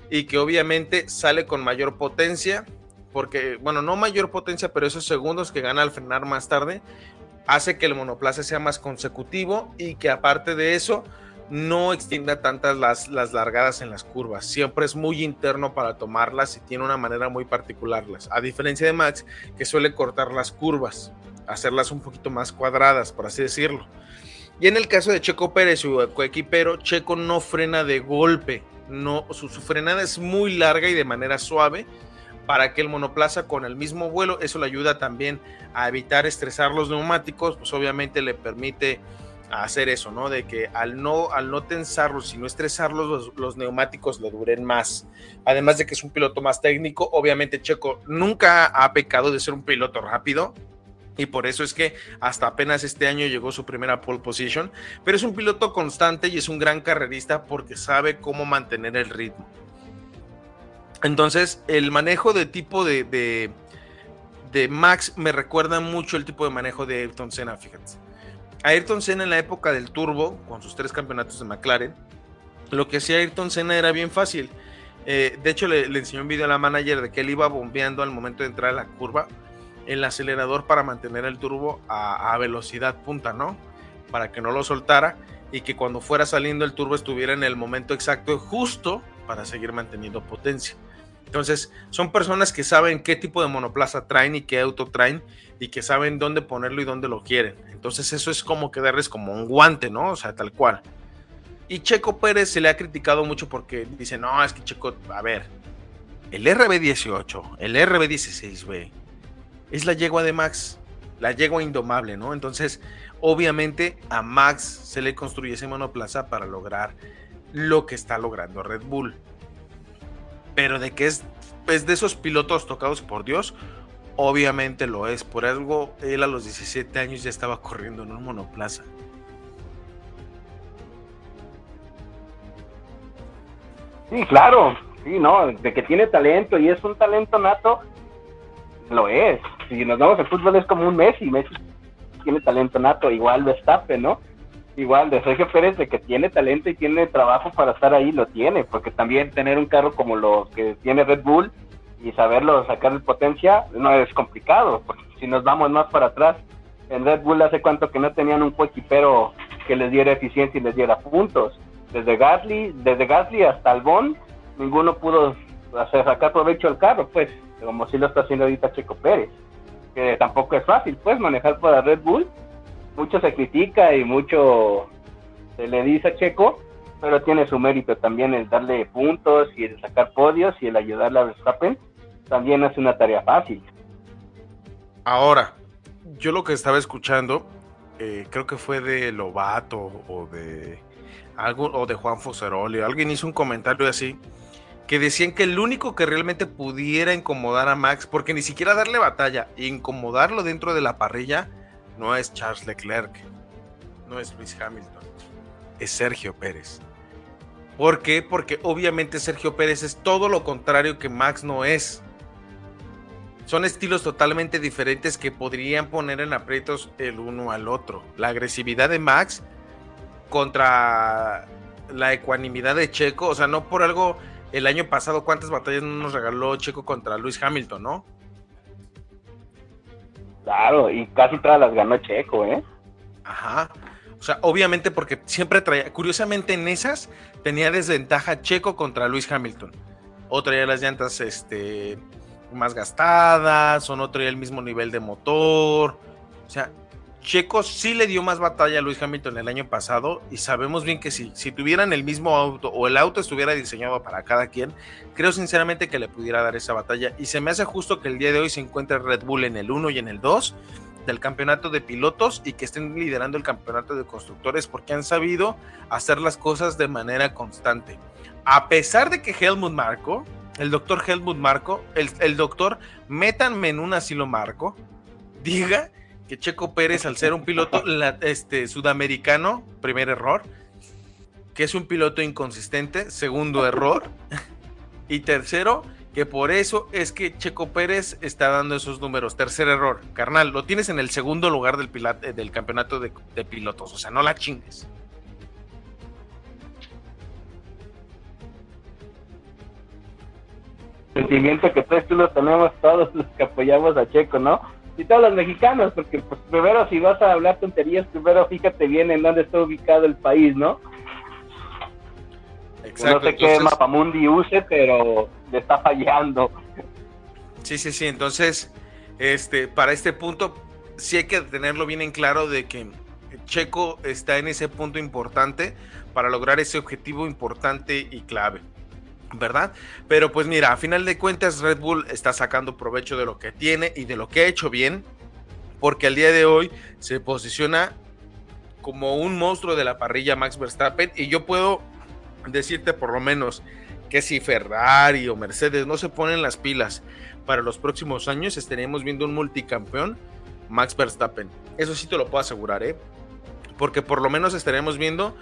y que obviamente sale con mayor potencia, porque, bueno, no mayor potencia, pero esos segundos que gana al frenar más tarde, hace que el monoplaza sea más consecutivo y que aparte de eso no extienda tantas las, las largadas en las curvas. Siempre es muy interno para tomarlas y tiene una manera muy particular. A diferencia de Max, que suele cortar las curvas, hacerlas un poquito más cuadradas, por así decirlo. Y en el caso de Checo Pérez, su coequipero, Checo no frena de golpe. No, su, frenada es muy larga y de manera suave para que el monoplaza con el mismo vuelo, eso le ayuda también a evitar estresar los neumáticos, pues obviamente le permite hacer eso, ¿no? De que al no, al no tensarlos, sino estresarlos, los, los, neumáticos le duren más. Además de que es un piloto más técnico, obviamente Checo nunca ha pecado de ser un piloto rápido. Y por eso es que hasta apenas este año llegó su primera pole position. Pero es un piloto constante y es un gran carrerista porque sabe cómo mantener el ritmo. Entonces, el manejo de tipo de, de, Max me recuerda mucho el tipo de manejo de Ayrton Senna, fíjate. Ayrton Senna en la época del Turbo, con sus tres campeonatos de McLaren, lo que hacía Ayrton Senna era bien fácil. Eh, de hecho, le, le, enseñó un video a la manager de que él iba bombeando al momento de entrar a la curva el acelerador para mantener el turbo a, velocidad punta, ¿no? Para que no lo soltara y que cuando fuera saliendo el turbo estuviera en el momento exacto justo para seguir manteniendo potencia. Entonces, son personas que saben qué tipo de monoplaza traen y qué auto traen y que saben dónde ponerlo y dónde lo quieren. Entonces, eso es como que darles como un guante, ¿no? O sea, tal cual. Y Checo Pérez se le ha criticado mucho porque dice, no, es que Checo, a ver, el RB18, el RB16, güey, es la yegua de Max, la yegua indomable, ¿no? Entonces, obviamente a Max se le construye ese monoplaza para lograr lo que está logrando Red Bull pero de que es, es de esos pilotos tocados por Dios, obviamente lo es. Por algo, él a los 17 años ya estaba corriendo en un monoplaza. Sí, claro, sí, no, de que tiene talento y es un talento nato, lo es. Si nos vamos al fútbol es como un Messi, Messi tiene talento nato, igual Verstappen, ¿no? igual de Sergio Pérez de que tiene talento y tiene trabajo para estar ahí, lo tiene, porque también tener un carro como los que tiene Red Bull y saberlo sacar de potencia no es complicado, porque si nos vamos más para atrás, en Red Bull hace cuánto que no tenían un coequipero que les diera eficiencia y les diera puntos. Desde Gasly, desde Gasly hasta Albon, ninguno pudo hacer sacar provecho al carro, pues, como si lo está haciendo ahorita Checo Pérez, que tampoco es fácil, pues, manejar para Red Bull mucho se critica y mucho se le dice a Checo, pero tiene su mérito también el darle puntos y el sacar podios y el ayudarle a Verstappen. También es una tarea fácil. Ahora, yo lo que estaba escuchando, eh, creo que fue de Lobato o de algo o de Juan Foseroli, alguien hizo un comentario así que decían que el único que realmente pudiera incomodar a Max, porque ni siquiera darle batalla, incomodarlo dentro de la parrilla, no es Charles Leclerc, no es Luis Hamilton, es Sergio Pérez. ¿Por qué? Porque obviamente Sergio Pérez es todo lo contrario que Max no es. Son estilos totalmente diferentes que podrían poner en aprietos el uno al otro. La agresividad de Max contra la ecuanimidad de Checo, o sea, no por algo el año pasado cuántas batallas nos regaló Checo contra Luis Hamilton, ¿no? Claro, y casi todas las ganó Checo, ¿eh? Ajá. O sea, obviamente porque siempre traía, curiosamente en esas tenía desventaja Checo contra Luis Hamilton. O traía las llantas este, más gastadas, o no traía el mismo nivel de motor. O sea, Checo sí le dio más batalla a Luis Hamilton el año pasado y sabemos bien que si, si tuvieran el mismo auto o el auto estuviera diseñado para cada quien, creo sinceramente que le pudiera dar esa batalla y se me hace justo que el día de hoy se encuentre Red Bull en el 1 y en el 2 del campeonato de pilotos y que estén liderando el campeonato de constructores porque han sabido hacer las cosas de manera constante. A pesar de que Helmut Marco, el doctor Helmut Marco, el, el doctor, métanme en un asilo Marco, diga que Checo Pérez, al ser un piloto este, sudamericano, primer error, que es un piloto inconsistente, segundo error, y tercero, que por eso es que Checo Pérez está dando esos números. Tercer error, carnal, lo tienes en el segundo lugar del, eh, del campeonato de, pilotos, o sea, no la chingues. sentimiento que tú lo tenemos todos los que apoyamos a Checo, ¿no? Y todos los mexicanos, porque pues primero si vas a hablar tonterías, primero fíjate bien en dónde está ubicado el país, ¿no? Exacto, no sé qué Mapamundi use, pero le está fallando. Sí, sí, sí, entonces, este, para este punto, sí hay que tenerlo bien en claro de que Checo está en ese punto importante para lograr ese objetivo importante y clave. ¿Verdad? Pero pues mira, a final de cuentas Red Bull está sacando provecho de lo que tiene y de lo que ha hecho bien, porque al día de hoy se posiciona como un monstruo de la parrilla Max Verstappen y yo puedo decirte por lo menos que si Ferrari o Mercedes no se ponen las pilas para los próximos años, estaremos viendo un multicampeón Max Verstappen. Eso sí te lo puedo asegurar, ¿eh? Porque por lo menos estaremos viendo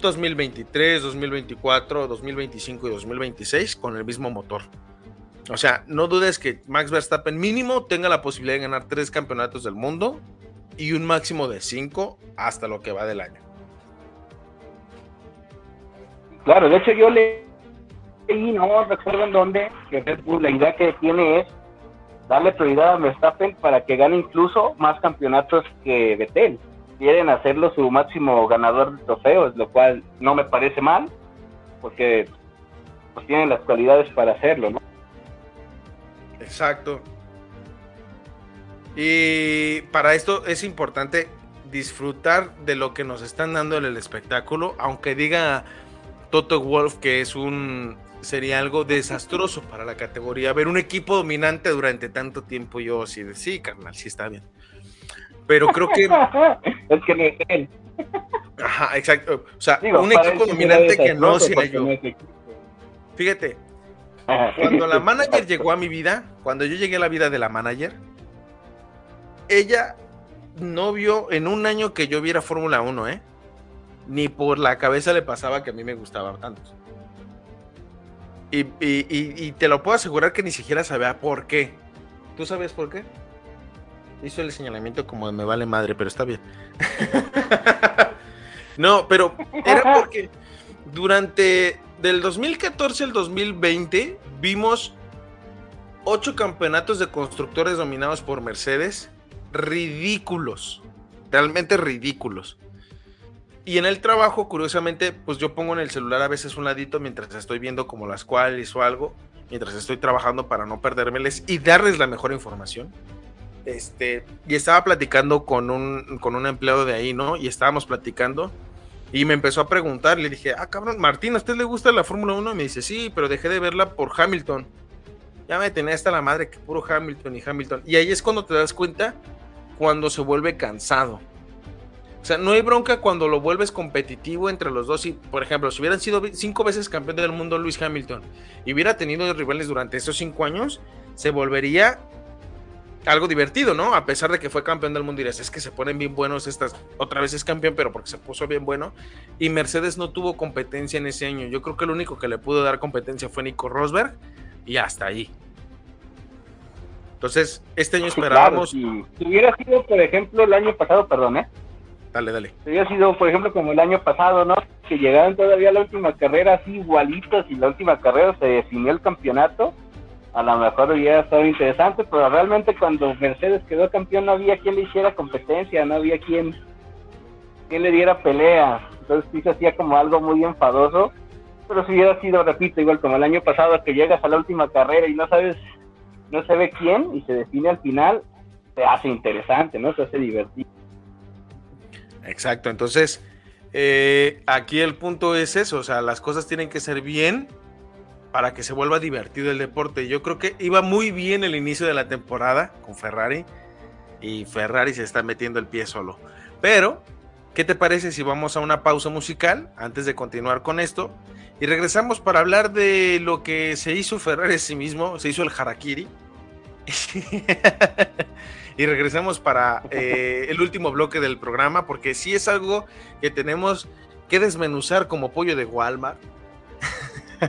2023, 2024, 2025 y 2026 con el mismo motor. O sea, no dudes que Max Verstappen mínimo tenga la posibilidad de ganar tres campeonatos del mundo y un máximo de cinco hasta lo que va del año. Claro, de hecho yo leí, no recuerdo en dónde, que la idea que tiene es darle prioridad a Verstappen para que gane incluso más campeonatos que Vettel quieren hacerlo su máximo ganador de trofeos, lo cual no me parece mal, porque pues, tienen las cualidades para hacerlo, ¿no? Exacto. Y para esto es importante disfrutar de lo que nos están dando en el espectáculo, aunque diga Toto Wolf que es un sería algo desastroso para la categoría ver un equipo dominante durante tanto tiempo. Yo sí, sí, carnal, sí está bien pero creo que. es que no es él. Ajá, exacto. O sea, un equipo dominante que no sea yo. Fíjate, cuando la manager llegó a mi vida, cuando yo llegué a la vida de la manager, ella no vio en un año que yo viera Fórmula 1, ¿eh? Ni por la cabeza le pasaba que a mí me gustaba tanto. Y, y, y te lo puedo asegurar que ni siquiera sabía por qué. ¿Tú sabes por qué? Hizo el señalamiento como me vale madre, pero está bien. no, pero era porque durante del 2014 al 2020 vimos ocho campeonatos de constructores dominados por Mercedes ridículos, realmente ridículos. Y en el trabajo, curiosamente, pues yo pongo en el celular a veces un ladito mientras estoy viendo como las cuales o algo, mientras estoy trabajando para no perdérmeles y darles la mejor información. Este, y estaba platicando con un, con un empleado de ahí, ¿no? Y estábamos platicando. Y me empezó a preguntar, le dije, ah, cabrón, Martín, ¿a usted le gusta la Fórmula 1? Y me dice, sí, pero dejé de verla por Hamilton. Ya me tenía hasta la madre que puro Hamilton y Hamilton. Y ahí es cuando te das cuenta cuando se vuelve cansado. O sea, no hay bronca cuando lo vuelves competitivo entre los dos. Y, por ejemplo, si hubieran sido cinco veces campeón del mundo Luis Hamilton y hubiera tenido rivales durante esos cinco años, se volvería algo divertido, ¿no? A pesar de que fue campeón del mundo, dirás, es que se ponen bien buenos estas, otra vez es campeón, pero porque se puso bien bueno. Y Mercedes no tuvo competencia en ese año. Yo creo que el único que le pudo dar competencia fue Nico Rosberg y hasta ahí. Entonces, este año esperábamos. si, hubiera sido, por ejemplo, el año pasado, perdón, ¿eh? Dale, dale. Si hubiera sido, por ejemplo, como el año pasado, ¿no? Que llegaron todavía a la última carrera así igualitos y la última carrera se definió el campeonato a lo mejor hubiera estado interesante, pero realmente cuando Mercedes quedó campeón no había quien le hiciera competencia, no había quien, quien le diera pelea. Entonces sí se hacía como algo muy enfadoso. Pero si hubiera sido, repito, igual como el año pasado que llegas a la última carrera y no sabes, no se ve quién y se define al final, se hace interesante, ¿no? Se hace divertido. Exacto, entonces eh, aquí el punto es eso, o sea, las cosas tienen que ser bien para que se vuelva divertido el deporte. Yo creo que iba muy bien el inicio de la temporada con Ferrari y Ferrari se está metiendo el pie solo. Pero, ¿qué te parece si vamos a una pausa musical antes de continuar con esto? Y regresamos para hablar de lo que se hizo Ferrari a sí mismo, se hizo el Harakiri. y regresamos para eh, el último bloque del programa, porque sí es algo que tenemos que desmenuzar como pollo de Walmart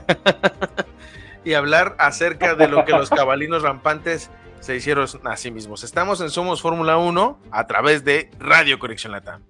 y hablar acerca de lo que los cabalinos rampantes se hicieron a sí mismos. Estamos en Somos Fórmula 1 a través de Radio Conexión Latam.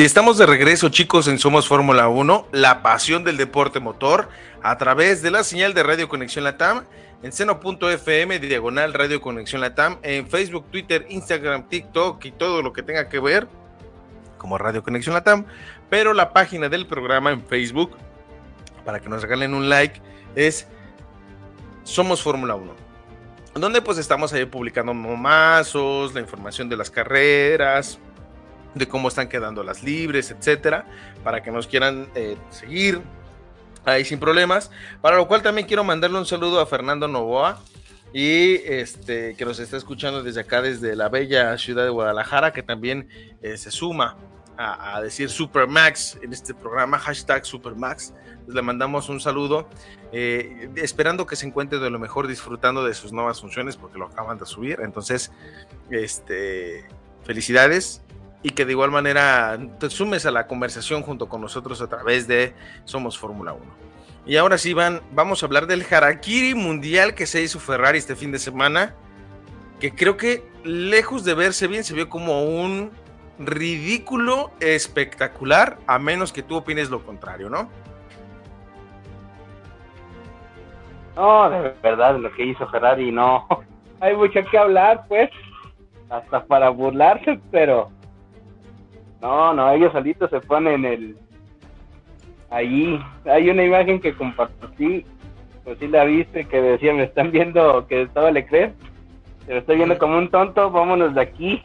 Y estamos de regreso, chicos, en Somos Fórmula 1, la pasión del deporte motor, a través de la señal de Radio Conexión Latam, en seno.fm, diagonal Radio Conexión Latam, en Facebook, Twitter, Instagram, TikTok y todo lo que tenga que ver, como Radio Conexión Latam, pero la página del programa en Facebook, para que nos regalen un like, es Somos Fórmula 1 donde pues estamos ahí publicando momazos, la información de las carreras, de cómo están quedando las libres, etcétera, para que nos quieran eh, seguir ahí sin problemas. Para lo cual también quiero mandarle un saludo a Fernando Novoa y este que nos está escuchando desde acá, desde la bella ciudad de Guadalajara, que también eh, se suma a, a, decir Supermax en este programa, hashtag Supermax. Pues le mandamos un saludo, eh, esperando que se encuentre de lo mejor, disfrutando de sus nuevas funciones, porque lo acaban de subir. Entonces, este, felicidades y que de igual manera te sumes a la conversación junto con nosotros a través de Somos Fórmula 1. Y ahora sí, van, vamos a hablar del Harakiri Mundial que se hizo Ferrari este fin de semana, que creo que lejos de verse bien, se vio como un ridículo espectacular, a menos que tú opines lo contrario, ¿no? No, de verdad, lo que hizo Ferrari, no. Hay mucho que hablar, pues. Hasta para burlarse, pero. No, no, ellos solitos se ponen el. Allí. Hay una imagen que compartí. Pues sí la viste, que decía, me están viendo que estaba Leclerc. Te estoy viendo como un tonto, vámonos de aquí.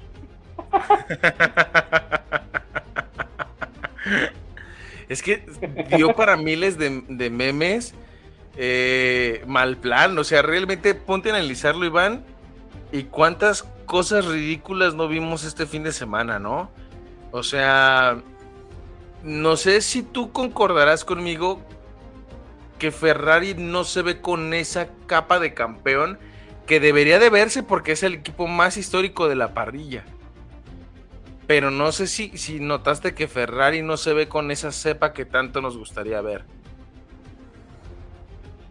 es que dio para miles de, de memes eh, mal plan. O sea, realmente ponte a analizarlo, Iván. Y cuántas cosas ridículas no vimos este fin de semana, ¿no? O sea, no sé si tú concordarás conmigo que Ferrari no se ve con esa capa de campeón que debería de verse porque es el equipo más histórico de la parrilla. Pero no sé si, si notaste que Ferrari no se ve con esa cepa que tanto nos gustaría ver.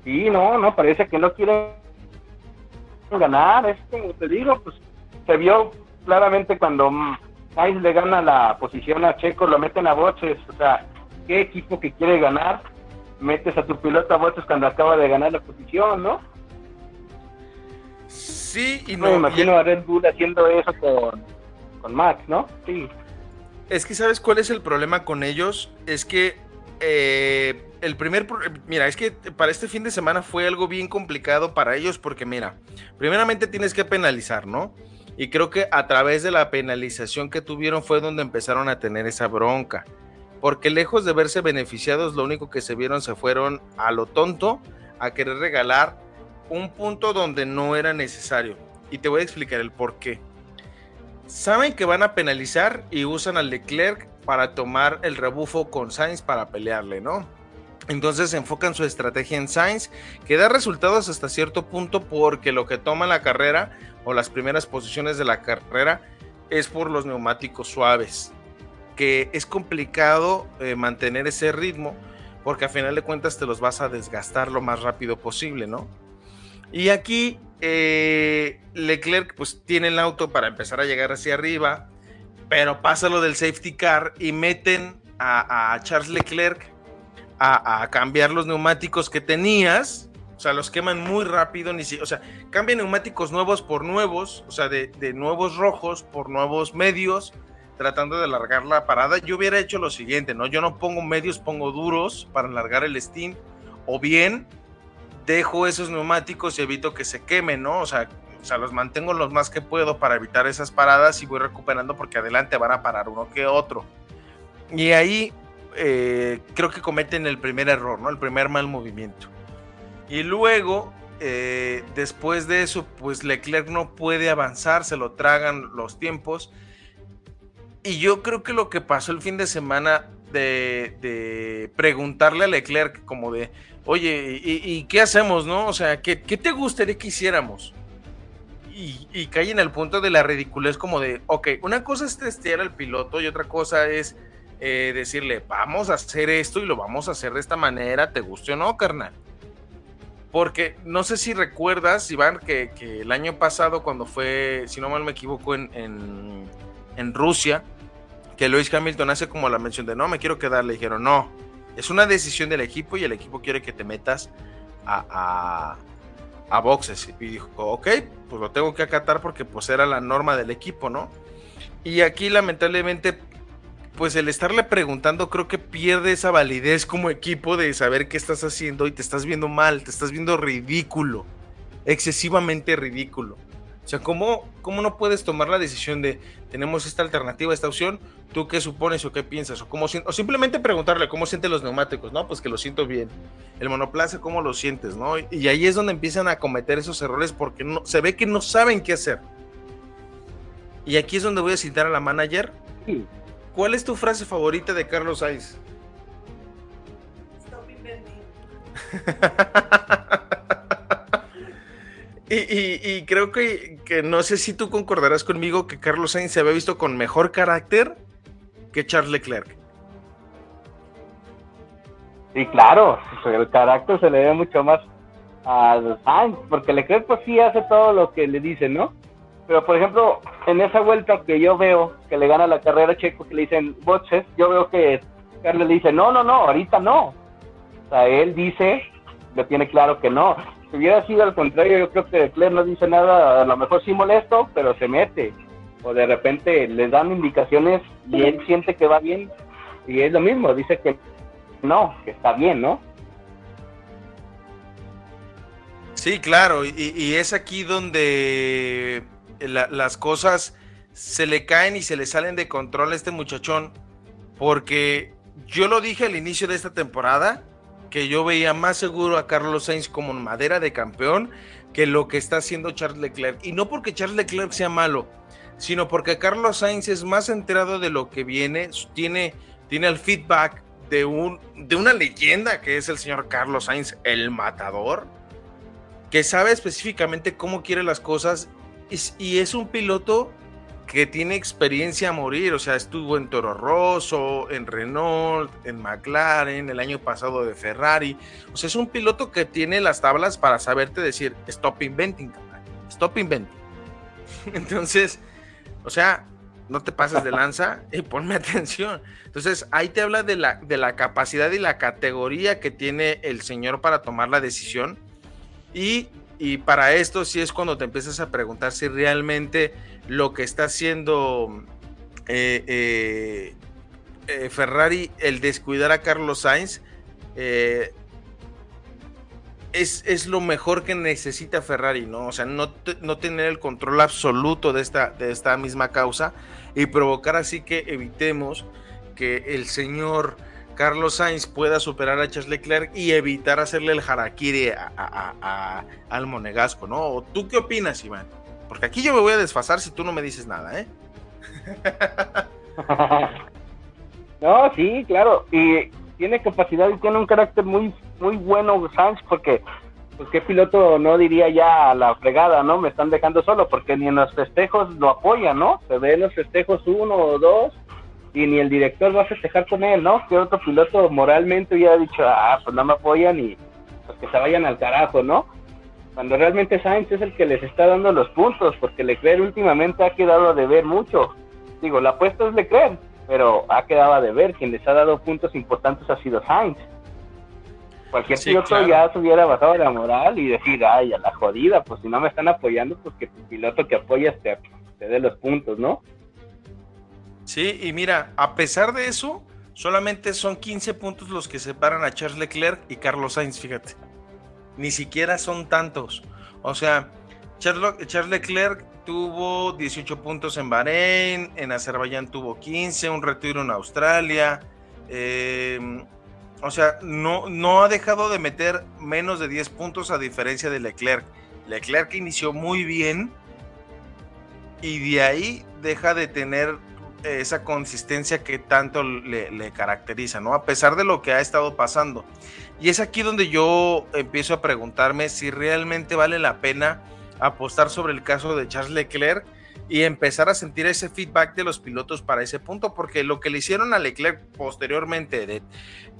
Sí, no, no, parece que no quieren ganar. Es como te digo, pues se vio claramente cuando Sainz le gana la posición a Checo, lo meten a boches. O sea, ¿qué equipo que quiere ganar? Metes a tu piloto a boches cuando acaba de ganar la posición, ¿no? Sí, y no. Me imagino a Red Bull haciendo eso con, con Max, ¿no? Sí. Es que, ¿sabes cuál es el problema con ellos? Es que eh, el primer, mira, es que para este fin de semana fue algo bien complicado para ellos porque, mira, primeramente tienes que penalizar, ¿no? Y creo que a través de la penalización que tuvieron fue donde empezaron a tener esa bronca. Porque lejos de verse beneficiados, lo único que se vieron se fueron a lo tonto a querer regalar un punto donde no era necesario. Y te voy a explicar el por qué. Saben que van a penalizar y usan al Leclerc para tomar el rebufo con Sainz para pelearle, ¿no? Entonces enfocan su estrategia en Sainz, que da resultados hasta cierto punto porque lo que toma la carrera o las primeras posiciones de la carrera es por los neumáticos suaves, que es complicado eh, mantener ese ritmo porque a final de cuentas te los vas a desgastar lo más rápido posible, ¿no? Y aquí eh, Leclerc pues tiene el auto para empezar a llegar hacia arriba, pero pasa lo del safety car y meten a, Charles Leclerc a, cambiar los neumáticos que tenías. O sea, los queman muy rápido. Ni si, o sea, cambian neumáticos nuevos por nuevos. O sea, de, nuevos rojos por nuevos medios. Tratando de alargar la parada. Yo hubiera hecho lo siguiente, ¿no? Yo no pongo medios, pongo duros para alargar el steam. O bien dejo esos neumáticos y evito que se quemen, ¿no? O sea, o sea, los mantengo los más que puedo para evitar esas paradas y voy recuperando porque adelante van a parar uno que otro. Y ahí eh, creo que cometen el primer error, ¿no? El primer mal movimiento. Y luego, eh, después de eso, pues Leclerc no puede avanzar, se lo tragan los tiempos. Y yo creo que lo que pasó el fin de semana de, preguntarle a Leclerc como de, oye, ¿y, qué hacemos, no? O sea, ¿qué, ¿qué, te gustaría que hiciéramos? y, cae en el punto de la ridiculez como de, ok, una cosa es testear al piloto y otra cosa es eh, decirle, vamos a hacer esto y lo vamos a hacer de esta manera, te guste o no, carnal. Porque no sé si recuerdas, Iván, que, que el año pasado cuando fue, si no mal me equivoco, en, en, Rusia, que Lewis Hamilton hace como la mención de, no, me quiero quedar, le dijeron, no, es una decisión del equipo y el equipo quiere que te metas a a boxes. Y dijo, ok, pues lo tengo que acatar porque pues era la norma del equipo, ¿no? Y aquí lamentablemente, pues el estarle preguntando creo que pierde esa validez como equipo de saber qué estás haciendo y te estás viendo mal, te estás viendo ridículo, excesivamente ridículo. O sea, ¿cómo, ¿cómo no puedes tomar la decisión de tenemos esta alternativa, esta opción? ¿Tú qué supones o qué piensas? O, cómo, o simplemente preguntarle cómo sienten los neumáticos, ¿no? Pues que lo siento bien. El monoplaza, ¿cómo lo sientes, no? Y ahí es donde empiezan a cometer esos errores porque no, se ve que no saben qué hacer. Y aquí es donde voy a citar a la manager. ¿Cuál es tu frase favorita de Carlos Sainz? Stop Y, creo que, no sé si tú concordarás conmigo que Carlos Sainz se había visto con mejor carácter que Charles Leclerc. Sí, claro, el carácter se le ve mucho más a Sainz, porque Leclerc pues sí hace todo lo que le dicen, ¿no? Pero por ejemplo, en esa vuelta que yo veo que le gana la carrera a Checo, que le dicen boches, yo veo que Carlos le dice, no, no, no, ahorita no. O sea, él dice, lo tiene claro que no si hubiera sido al contrario, yo creo que Leclerc no dice nada, a lo mejor sí molesto, pero se mete. O de repente le dan indicaciones y él siente que va bien. Y es lo mismo, dice que no, que está bien, ¿no? Sí, claro, y, es aquí donde las cosas se le caen y se le salen de control a este muchachón, porque yo lo dije al inicio de esta temporada, que yo veía más seguro a Carlos Sainz como madera de campeón que lo que está haciendo Charles Leclerc. Y no porque Charles Leclerc sea malo, sino porque Carlos Sainz es más enterado de lo que viene, tiene, tiene el feedback de, un, de una leyenda que es el señor Carlos Sainz, el matador, que sabe específicamente cómo quiere las cosas y, es un piloto que tiene experiencia a morir, o sea, estuvo en Toro Rosso, en Renault, en McLaren, el año pasado de Ferrari, o sea, es un piloto que tiene las tablas para saberte decir, stop inventing, stop inventing. Entonces, o sea, no te pases de lanza y ponme atención. Entonces, ahí te habla de la, de la capacidad y la categoría que tiene el señor para tomar la decisión. Y, para esto sí es cuando te empiezas a preguntar si realmente lo que está haciendo eh, eh, eh, Ferrari, el descuidar a Carlos Sainz, es, lo mejor que necesita Ferrari, ¿no? O sea, no, no tener el control absoluto de esta, de esta misma causa y provocar así que evitemos que el señor Carlos Sainz pueda superar a Charles Leclerc y evitar hacerle el harakiri a, al monegasco, ¿no? ¿Tú qué opinas, Iván? Porque aquí yo me voy a desfasar si tú no me dices nada, ¿eh? no, sí, claro. Y tiene capacidad y tiene un carácter muy muy bueno Sainz porque pues qué piloto no diría ya a la fregada, ¿no? Me están dejando solo porque ni en los festejos lo apoya, ¿no? Se ve en los festejos uno o dos y ni el director va a festejar con él, ¿no? Que otro piloto moralmente hubiera dicho, ah, pues no me apoyan y pues que se vayan al carajo, ¿no? Cuando realmente Sainz es el que les está dando los puntos, porque Leclerc últimamente ha quedado a deber mucho. Digo, la apuesta es Leclerc, pero ha quedado a deber. Quien les ha dado puntos importantes ha sido Sainz. Cualquier piloto ya se hubiera bajado la moral y decir, ay, a la jodida, pues si no me están apoyando, pues que tu piloto que apoyas te, te dé los puntos, ¿no? Sí, y mira, a pesar de eso, solamente son 15 puntos los que separan a Charles Leclerc y Carlos Sainz, fíjate. Ni siquiera son tantos. O sea, Charles Leclerc tuvo 18 puntos en Bahrein, en Azerbaiyán tuvo 15, un retiro en Australia. Eh, o sea, no, no ha dejado de meter menos de 10 puntos a diferencia de Leclerc. Leclerc inició muy bien y de ahí deja de tener esa consistencia que tanto le, caracteriza, ¿no? A pesar de lo que ha estado pasando. Y es aquí donde yo empiezo a preguntarme si realmente vale la pena apostar sobre el caso de Charles Leclerc y empezar a sentir ese feedback de los pilotos para ese punto, porque lo que le hicieron a Leclerc posteriormente de,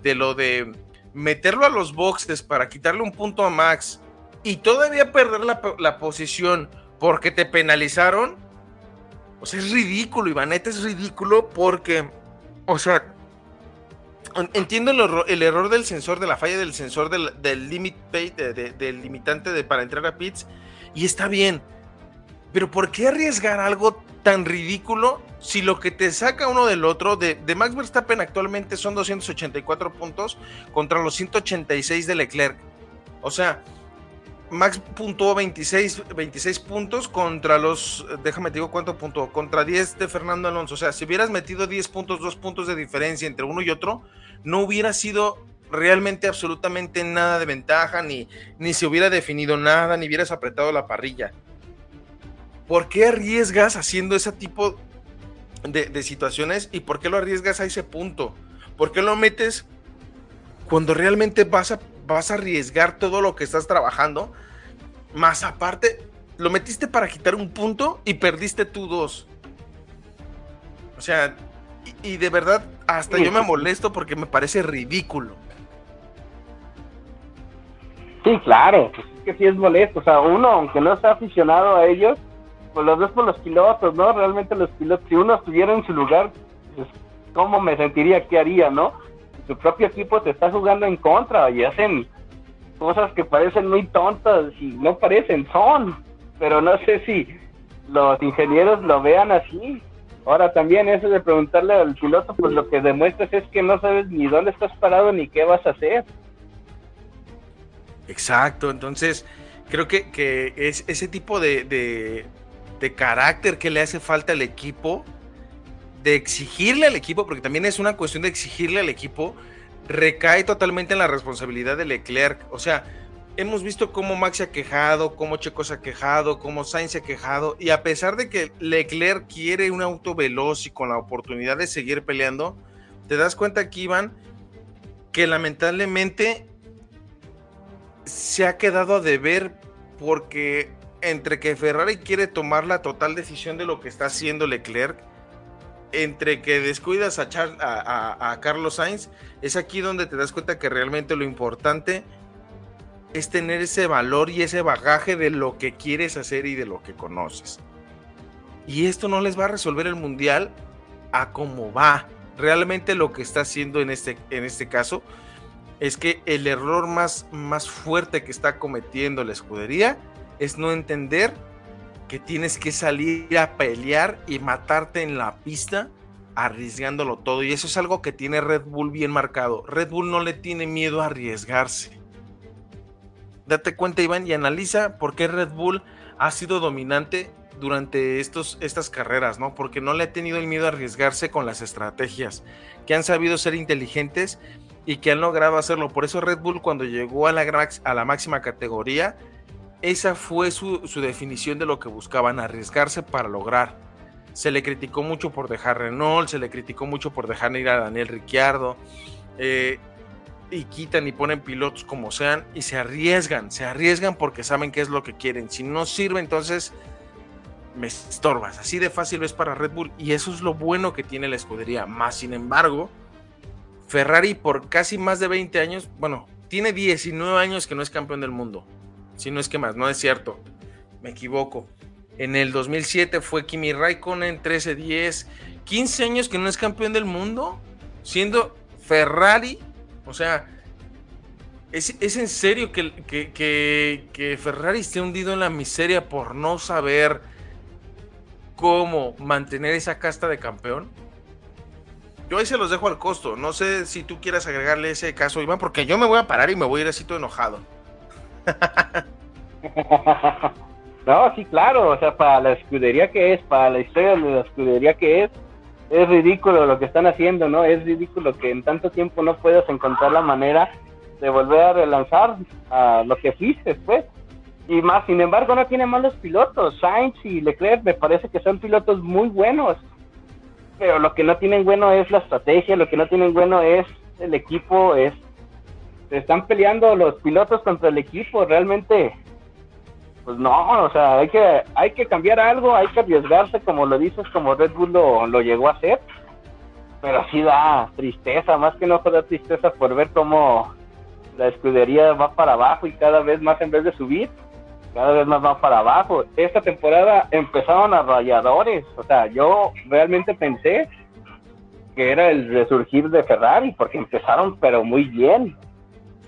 de lo de meterlo a los boxes para quitarle un punto a Max y todavía perder la, posición porque te penalizaron, o sea, es ridículo, Ivaneta, es ridículo porque, o sea, entiendo el, error del sensor, de la falla del sensor del, del limit del limitante de, para entrar a pits, y está bien, pero ¿por qué arriesgar algo tan ridículo si lo que te saca uno del otro, de, Max Verstappen actualmente son 284 puntos contra los 186 de Leclerc? O sea, Max puntuó 26, 26 puntos contra los, déjame te digo cuánto puntuó, contra 10 de Fernando Alonso. O sea, si hubieras metido 10 puntos, 2 puntos de diferencia entre uno y otro, no hubiera sido realmente absolutamente nada de ventaja, ni, ni se hubiera definido nada, ni hubieras apretado la parrilla. ¿por qué arriesgas haciendo ese tipo de, situaciones y por qué lo arriesgas a ese punto? ¿Por qué lo metes cuando realmente vas a, vas a arriesgar todo lo que estás trabajando? Más aparte, lo metiste para quitar un punto y perdiste tú dos. O sea, y, de verdad, hasta yo me molesto porque me parece ridículo. Sí, claro, pues es que sí es molesto. O sea, uno, aunque no está aficionado a ellos, pues los ves por los pilotos, ¿no? Realmente los pilotos, si uno estuviera en su lugar, pues, ¿cómo me sentiría? ¿Qué haría, no? Su propio equipo te está jugando en contra y hacen cosas que parecen muy tontas y no parecen, son. Pero no sé si los ingenieros lo vean así. Ahora también eso de preguntarle al piloto, pues lo que demuestras es que no sabes ni dónde estás parado ni qué vas a hacer. Exacto, entonces Creo que, que es ese tipo de, de, de carácter que le hace falta al equipo, de exigirle al equipo, porque también es una cuestión de exigirle al equipo, recae totalmente en la responsabilidad de Leclerc. O sea, hemos visto cómo Max se ha quejado, cómo Checo se ha quejado, cómo Sainz se ha quejado, y a pesar de que Leclerc quiere un auto veloz y con la oportunidad de seguir peleando, te das cuenta aquí, Iván, que lamentablemente se ha quedado a deber porque entre que Ferrari quiere tomar la total decisión de lo que está haciendo Leclerc, entre que descuidas a, a, Carlos Sainz, es aquí donde te das cuenta que realmente lo importante es tener ese valor y ese bagaje de lo que quieres hacer y de lo que conoces. Y esto no les va a resolver el mundial a cómo va. Realmente lo que está haciendo en este, en este caso es que el error más, más fuerte que está cometiendo la escudería es no entender que tienes que salir a pelear y matarte en la pista arriesgándolo todo. Y eso es algo que tiene Red Bull bien marcado. Red Bull no le tiene miedo a arriesgarse. Date cuenta, Iván, y analiza por qué Red Bull ha sido dominante durante estos, estas carreras, ¿no? Porque no le ha tenido el miedo a arriesgarse con las estrategias, que han sabido ser inteligentes y que han logrado hacerlo. Por eso Red Bull cuando llegó a la, a la máxima categoría, esa fue su, definición de lo que buscaban, arriesgarse para lograr. Se le criticó mucho por dejar Renault, se le criticó mucho por dejar ir a Daniel Ricciardo, eh, y quitan y ponen pilotos como sean, y se arriesgan, se arriesgan porque saben qué es lo que quieren. Si no sirve, entonces me estorbas. Así de fácil es para Red Bull, y eso es lo bueno que tiene la escudería. Más sin embargo, Ferrari por casi más de 20 años, bueno, tiene 19 años que no es campeón del mundo si no es que más, no es cierto, me equivoco. En el 2007 fue Kimi Raikkonen, 13, 10, 15 años que no es campeón del mundo, siendo Ferrari, o sea, ¿es, en serio que, que, que, Ferrari esté hundido en la miseria por no saber cómo mantener esa casta de campeón? Yo ahí se los dejo al costo. No sé si tú quieras agregarle ese caso, Iván, porque yo me voy a parar y me voy a ir así todo enojado. no, sí, claro, o sea, para la escudería que es, para la historia de la escudería que es, es ridículo lo que están haciendo, ¿no? Es ridículo que en tanto tiempo no puedas encontrar la manera de volver a relanzar a lo que fuiste, pues. Y más, sin embargo, no tiene malos pilotos. Sainz y Leclerc me parece que son pilotos muy buenos. Pero lo que no tienen bueno es la estrategia, lo que no tienen bueno es el equipo, es se están peleando los pilotos contra el equipo, realmente, pues no, o sea, hay que, hay que cambiar algo, hay que arriesgarse, como lo dices, como Red Bull lo, lo llegó a hacer, pero sí da tristeza, más que no da tristeza por ver cómo la escudería va para abajo y cada vez más en vez de subir, cada vez más va para abajo. Esta temporada empezaron a rayadores, o sea, yo realmente pensé que era el resurgir de Ferrari, porque empezaron pero muy bien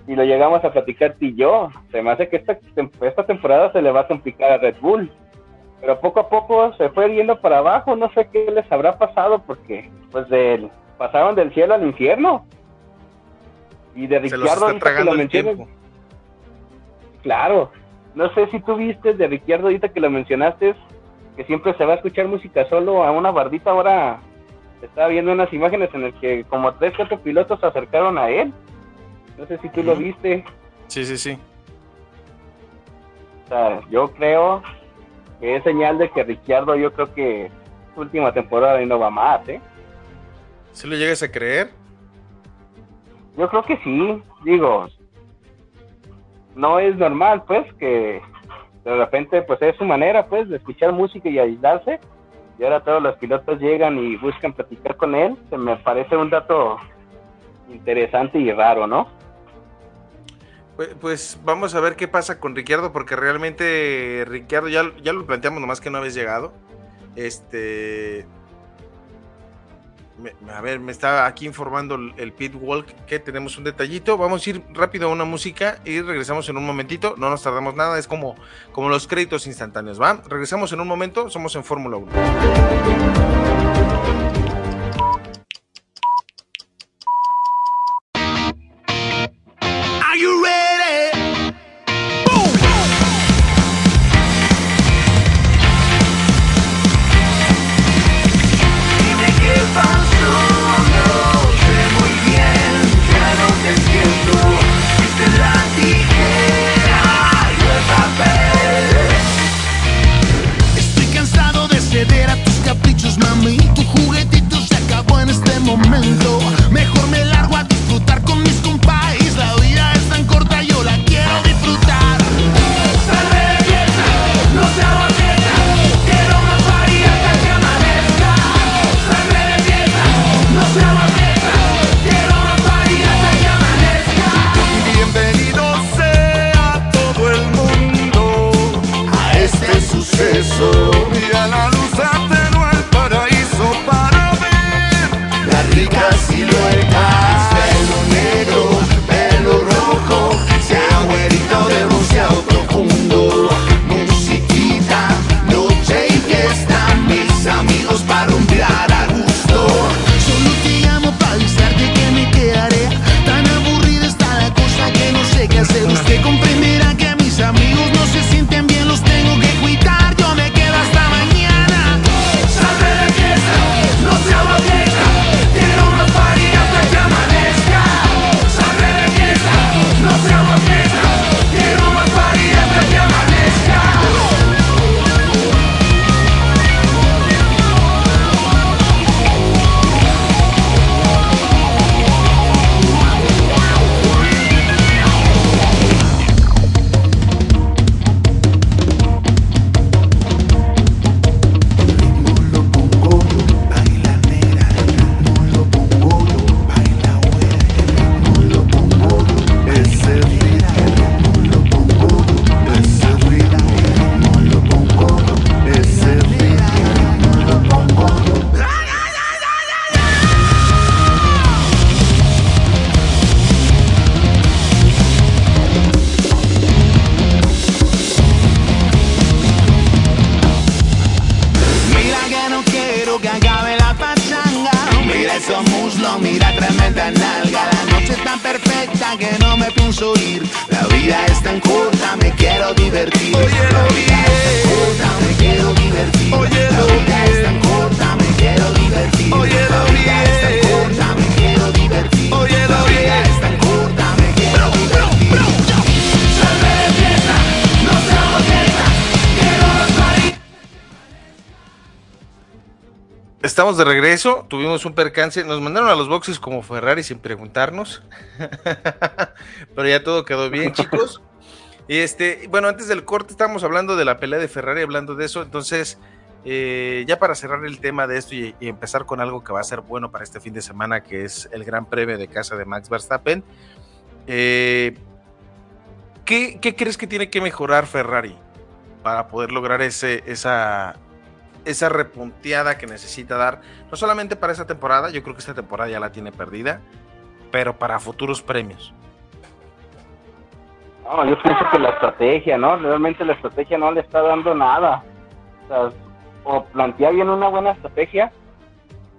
y lo llegamos a platicar tú y yo. Se me hace que esta, esta temporada se le va a complicar a Red Bull. Pero poco a poco se fue yendo para abajo. No sé qué les habrá pasado porque pues del, pasaron del cielo al infierno. Y de Ricciardo ahorita que lo mencionas. Claro. No sé si tú viste de Ricciardo ahorita que lo mencionaste, que siempre se va a escuchar música solo a una bardita. Ahora estaba viendo unas imágenes en las que como tres, cuatro pilotos se acercaron a él no sé si tú lo viste. Sí, sí, sí. O sea, yo creo que es señal de que Ricciardo, yo creo que su última temporada y no va más, ¿eh? ¿Se lo llegas a creer? Yo creo que sí, digo, no es normal, pues, que de repente, pues, es su manera, pues, de escuchar música y aislarse, y ahora todos los pilotos llegan y buscan platicar con él, se me parece un dato interesante y raro, ¿no? Pues, pues, vamos a ver qué pasa con Ricciardo, porque realmente Ricciardo ya, ya lo planteamos nomás que no habéis llegado. Este. a ver, me está aquí informando el, Pit Walk que tenemos un detallito. Vamos a ir rápido a una música y regresamos en un momentito. No nos tardamos nada, es como, como los créditos instantáneos, ¿va? Regresamos en un momento, somos en Fórmula 1. Estamos de regreso, tuvimos un percance, nos mandaron a los boxes como Ferrari sin preguntarnos, pero ya todo quedó bien, chicos. Y este, bueno, antes del corte estábamos hablando de la pelea de Ferrari, hablando de eso, entonces eh, ya para cerrar el tema de esto y, y empezar con algo que va a ser bueno para este fin de semana, que es el Gran Premio de casa de Max Verstappen, eh, ¿qué, qué crees que tiene que mejorar Ferrari para poder lograr ese, esa, esa repunteada que necesita dar, no solamente para esta temporada, yo creo que esta temporada ya la tiene perdida, pero para futuros premios. No, yo pienso que la estrategia, ¿no? Realmente la estrategia no le está dando nada. O sea, o plantea bien una buena estrategia,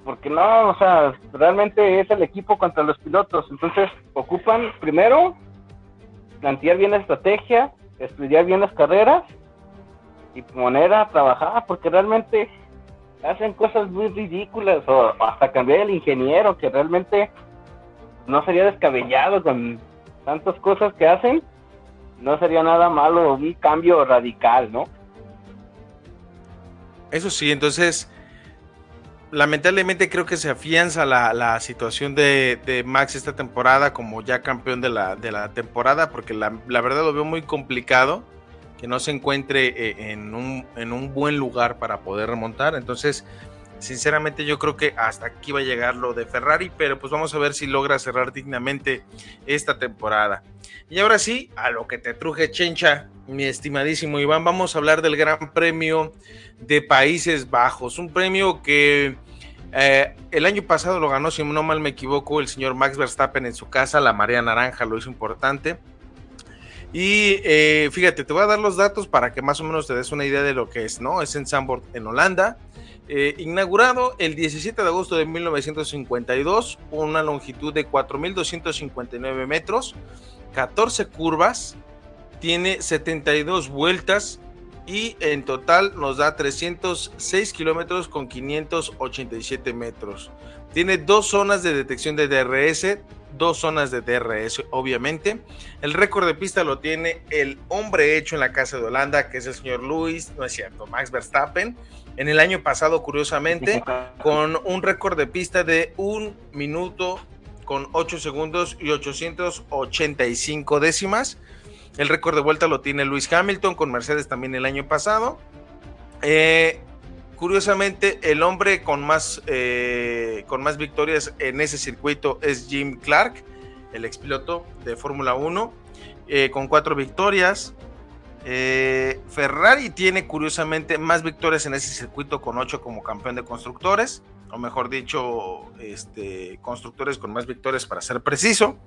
porque no, o sea, realmente es el equipo contra los pilotos. Entonces, ocupan primero plantear bien la estrategia, estudiar bien las carreras y poner a porque realmente hacen cosas muy ridículas, o hasta cambiar el ingeniero, que realmente no sería descabellado con tantas cosas que hacen, no sería nada malo, un cambio radical, ¿no? Eso sí, entonces, lamentablemente creo que se afianza la, la situación de, de Max esta temporada como ya campeón de la, de la temporada, porque la, la verdad lo veo muy complicado que no se encuentre eh, en, un, en un buen lugar para poder remontar. Entonces, sinceramente yo creo que hasta aquí va a llegar lo de Ferrari, pero pues vamos a ver si logra cerrar dignamente esta temporada. Y ahora sí, a lo que te truje Chencha, mi estimadísimo Iván, vamos a hablar del Gran Premio de Países Bajos, un premio que eh, el año pasado lo ganó, si no mal me equivoco, el señor Max Verstappen en su casa, la Marea Naranja lo hizo importante. Y eh, fíjate, te voy a dar los datos para que más o menos te des una idea de lo que es, ¿no? Es en Zandvoort, en Holanda. Eh, inaugurado el 17 de agosto de 1952, una longitud de 4.259 metros, 14 curvas, tiene 72 vueltas y en total nos da 306 kilómetros con 587 metros. Tiene dos zonas de detección de DRS, dos zonas de DRS, obviamente. El récord de pista lo tiene el hombre hecho en la casa de Holanda, que es el señor Luis, no es cierto, Max Verstappen. En el año pasado, curiosamente, con un récord de pista de un minuto con 8 segundos y 885 décimas. El récord de vuelta lo tiene Luis Hamilton con Mercedes también el año pasado. Eh, curiosamente, el hombre con más, eh, con más victorias en ese circuito es Jim Clark, el expiloto de Fórmula 1, eh, con cuatro victorias. Eh, Ferrari tiene curiosamente más victorias en ese circuito con ocho como campeón de constructores, o mejor dicho, este, constructores con más victorias para ser preciso.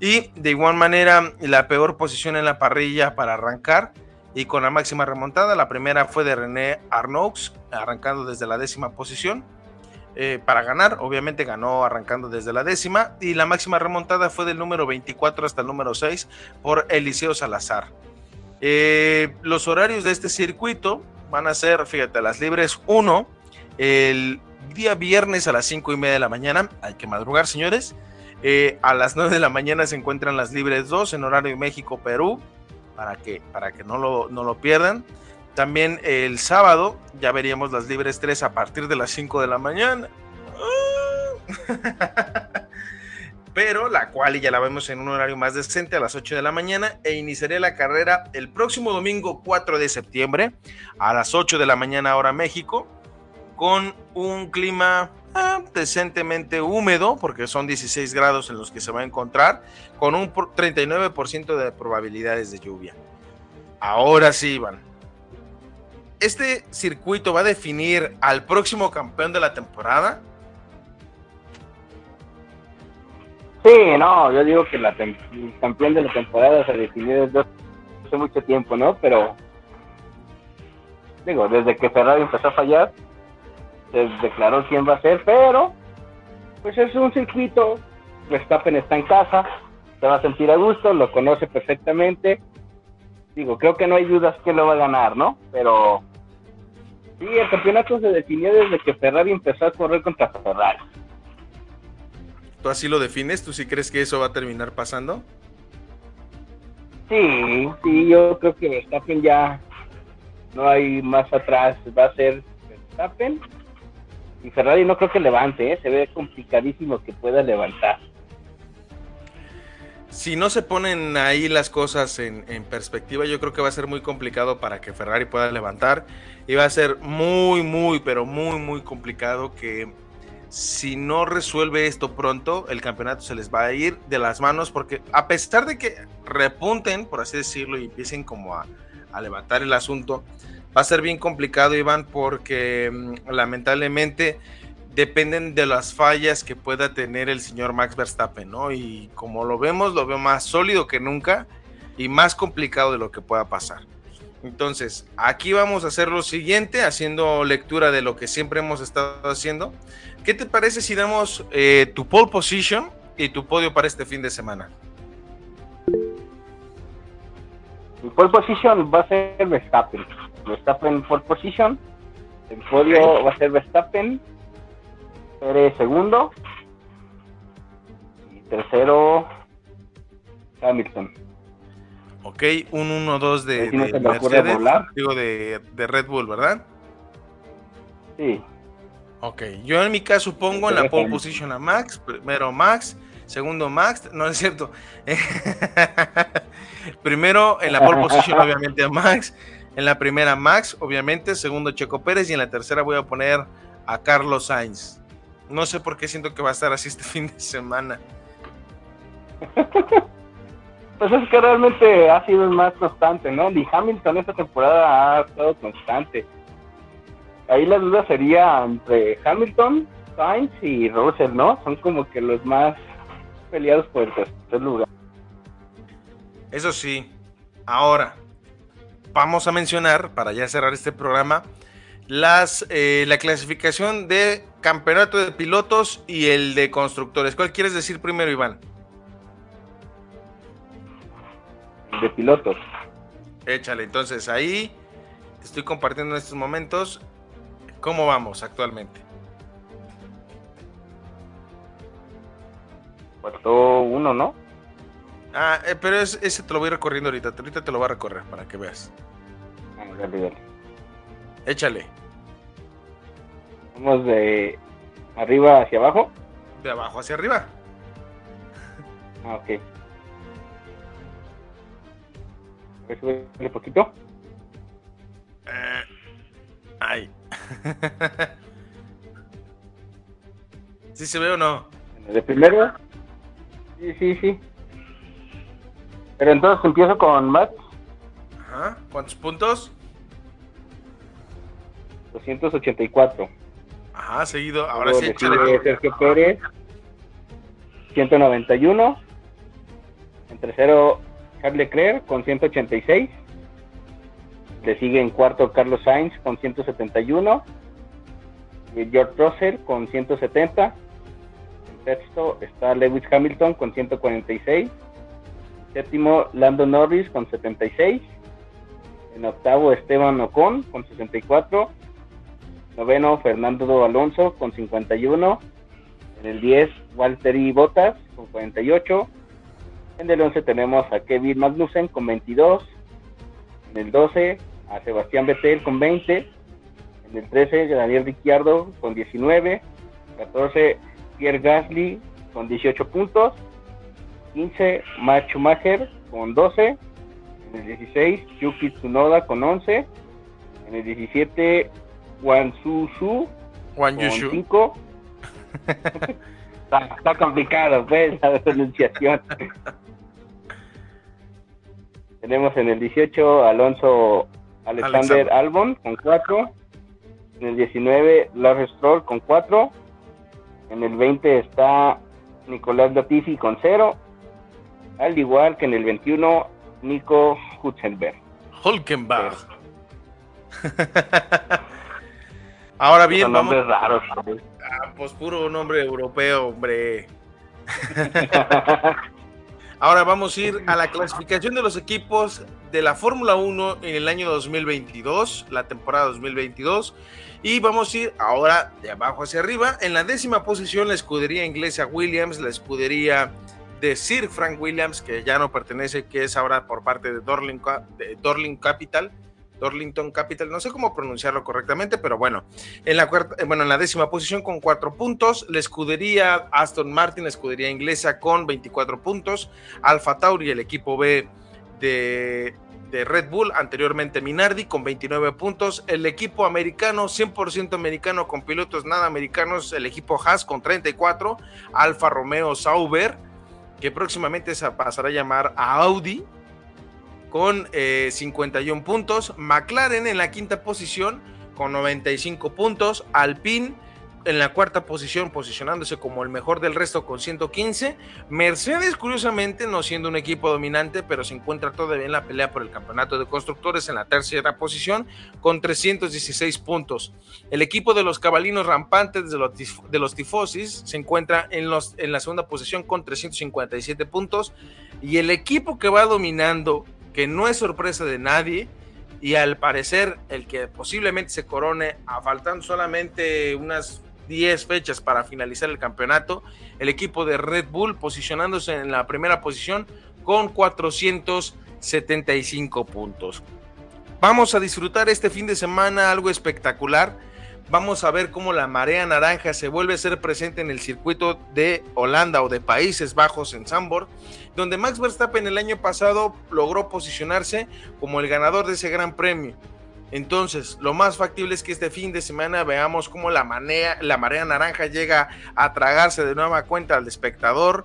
Y de igual manera, la peor posición en la parrilla para arrancar y con la máxima remontada. La primera fue de René Arnoux, arrancando desde la décima posición. eh, para ganar, obviamente ganó arrancando desde la décima y la máxima remontada fue del número 24 hasta el número 6 por Eliseo Salazar. Eh, los horarios de este circuito van a ser, fíjate, las libres 1, el día viernes a las 5 y media de la mañana, hay que madrugar señores, eh, a las 9 de la mañana se encuentran las libres 2 en horario México-Perú, para que, para que no, lo, no lo pierdan. También el sábado ya veríamos las libres 3 a partir de las 5 de la mañana. Pero la cual ya la vemos en un horario más decente a las 8 de la mañana e iniciaré la carrera el próximo domingo 4 de septiembre a las 8 de la mañana hora México con un clima ah, decentemente húmedo porque son 16 grados en los que se va a encontrar con un por- 39% de probabilidades de lluvia. Ahora sí, Iván. Este circuito va a definir al próximo campeón de la temporada. Sí, no, yo digo que la el campeón de la temporada se definió desde hace mucho tiempo, ¿no? Pero, digo, desde que Ferrari empezó a fallar, se declaró quién va a ser, pero, pues es un circuito, Verstappen está en casa, se va a sentir a gusto, lo conoce perfectamente. Digo, creo que no hay dudas que lo va a ganar, ¿no? Pero sí, el campeonato se definió desde que Ferrari empezó a correr contra Ferrari. ¿Tú así lo defines? ¿Tú sí crees que eso va a terminar pasando? Sí, sí, yo creo que Verstappen ya no hay más atrás, va a ser Verstappen y Ferrari no creo que levante, ¿eh? se ve complicadísimo que pueda levantar. Si no se ponen ahí las cosas en, perspectiva, yo creo que va a ser muy complicado para que Ferrari pueda levantar. Y va a ser muy, muy, pero muy, muy complicado que si no resuelve esto pronto, el campeonato se les va a ir de las manos. Porque a pesar de que repunten, por así decirlo, y empiecen como a levantar el asunto, va a ser bien complicado, Iván, porque mm, lamentablemente dependen de las fallas que pueda tener el señor Max Verstappen, ¿no? Y como lo vemos, lo veo más sólido que nunca y más complicado de lo que pueda pasar. Entonces, aquí vamos a hacer lo siguiente, haciendo lectura de lo que siempre hemos estado haciendo. ¿Qué te parece si damos eh, tu pole position y tu podio para este fin de semana? Mi pole position va a ser Verstappen. Verstappen pole position. El podio va a ser Verstappen. Pérez segundo. Y tercero, Hamilton. Ok, un 1-2 de, no Mercedes, digo de, de Red Bull, ¿verdad? Sí. Ok, yo en mi caso pongo en la pole position a Max, primero Max, segundo Max, no es cierto. primero en la pole position obviamente a Max, en la primera Max, obviamente, segundo Checo Pérez y en la tercera voy a poner a Carlos Sainz. No sé por qué siento que va a estar así este fin de semana. Pues es que realmente ha sido el más constante, ¿no? Ni Hamilton esta temporada ha estado constante. Ahí la duda sería entre Hamilton, Sainz y Russell, ¿no? Son como que los más peleados por el tercer lugar. Eso sí, ahora vamos a mencionar, para ya cerrar este programa, las, eh, la clasificación de campeonato de pilotos y el de constructores. ¿Cuál quieres decir primero, Iván? De pilotos. Échale, entonces ahí estoy compartiendo en estos momentos cómo vamos actualmente. Faltó uno, ¿no? Ah, eh, pero es- ese te lo voy recorriendo ahorita, ahorita te lo voy a recorrer para que veas. Ah, dale, dale. Échale, Vamos de arriba hacia abajo. de abajo hacia arriba. Ah, ok. A ver, un poquito. Eh, ay. ¿Sí se ve o no? De primero. Sí, sí, sí. Pero entonces empiezo con Max, Ajá. ¿Cuántos puntos? 284. Ajá, seguido. Ahora Luego sí, le échale. Sergio Pérez, 191. En tercero, Charles Leclerc con 186. Le sigue en cuarto Carlos Sainz con 171. Y George Russell con 170. En sexto está Lewis Hamilton con 146. Séptimo, Lando Norris con 76. En octavo, Esteban Ocon con 64. Noveno, Fernando Alonso con 51. En el 10, Walter Bottas con 48. En el 11 tenemos a Kevin Magnussen con 22. En el 12, a Sebastián Vettel con 20. En el 13, Daniel Ricciardo con 19. 14, Pierre Gasly con 18 puntos. 15, Max Schumacher con 12. En el 16, Yuki Tsunoda con 11. En el 17, Juan Su Juan con Yushu. 5. está, está complicado, pues, la pronunciación. Tenemos en el 18 Alonso Alexander Alexander. Albon con 4. En el 19 Lars Stroll con 4. En el 20 está Nicolás Latifi con 0. Al igual que en el 21 Nico Hülkenberg. Hulkenberg. Ahora bien, Son vamos. nombres raros. ¿sabes? Ah, pues puro nombre europeo, hombre. Ahora vamos a ir a la clasificación de los equipos de la Fórmula 1 en el año 2022, la temporada 2022. Y vamos a ir ahora de abajo hacia arriba. En la décima posición, la escudería inglesa Williams, la escudería de Sir Frank Williams, que ya no pertenece, que es ahora por parte de Dorling, Dorling Capital. Dorlington Capital, no sé cómo pronunciarlo correctamente, pero bueno, en la cuarta, eh, bueno, en la décima posición con cuatro puntos, la escudería Aston Martin, la escudería inglesa con 24 puntos, Alfa Tauri, el equipo B de, de Red Bull, anteriormente Minardi con 29 puntos, el equipo americano, 100% americano con pilotos nada americanos, el equipo Haas con 34, Alfa Romeo Sauber, que próximamente se pasará a llamar a Audi, con 51 eh, puntos, McLaren en la quinta posición con 95 puntos, Alpine en la cuarta posición posicionándose como el mejor del resto con 115, Mercedes curiosamente no siendo un equipo dominante pero se encuentra todavía en la pelea por el campeonato de constructores en la tercera posición con 316 puntos. El equipo de los cabalinos rampantes de los, de los tifosis se encuentra en, los, en la segunda posición con 357 puntos y el equipo que va dominando que no es sorpresa de nadie y al parecer el que posiblemente se corone a faltando solamente unas 10 fechas para finalizar el campeonato, el equipo de Red Bull posicionándose en la primera posición con 475 puntos. Vamos a disfrutar este fin de semana algo espectacular. Vamos a ver cómo la marea naranja se vuelve a ser presente en el circuito de Holanda o de Países Bajos en Zandvoort donde Max Verstappen el año pasado logró posicionarse como el ganador de ese gran premio. Entonces, lo más factible es que este fin de semana veamos cómo la, la marea naranja llega a tragarse de nueva cuenta al espectador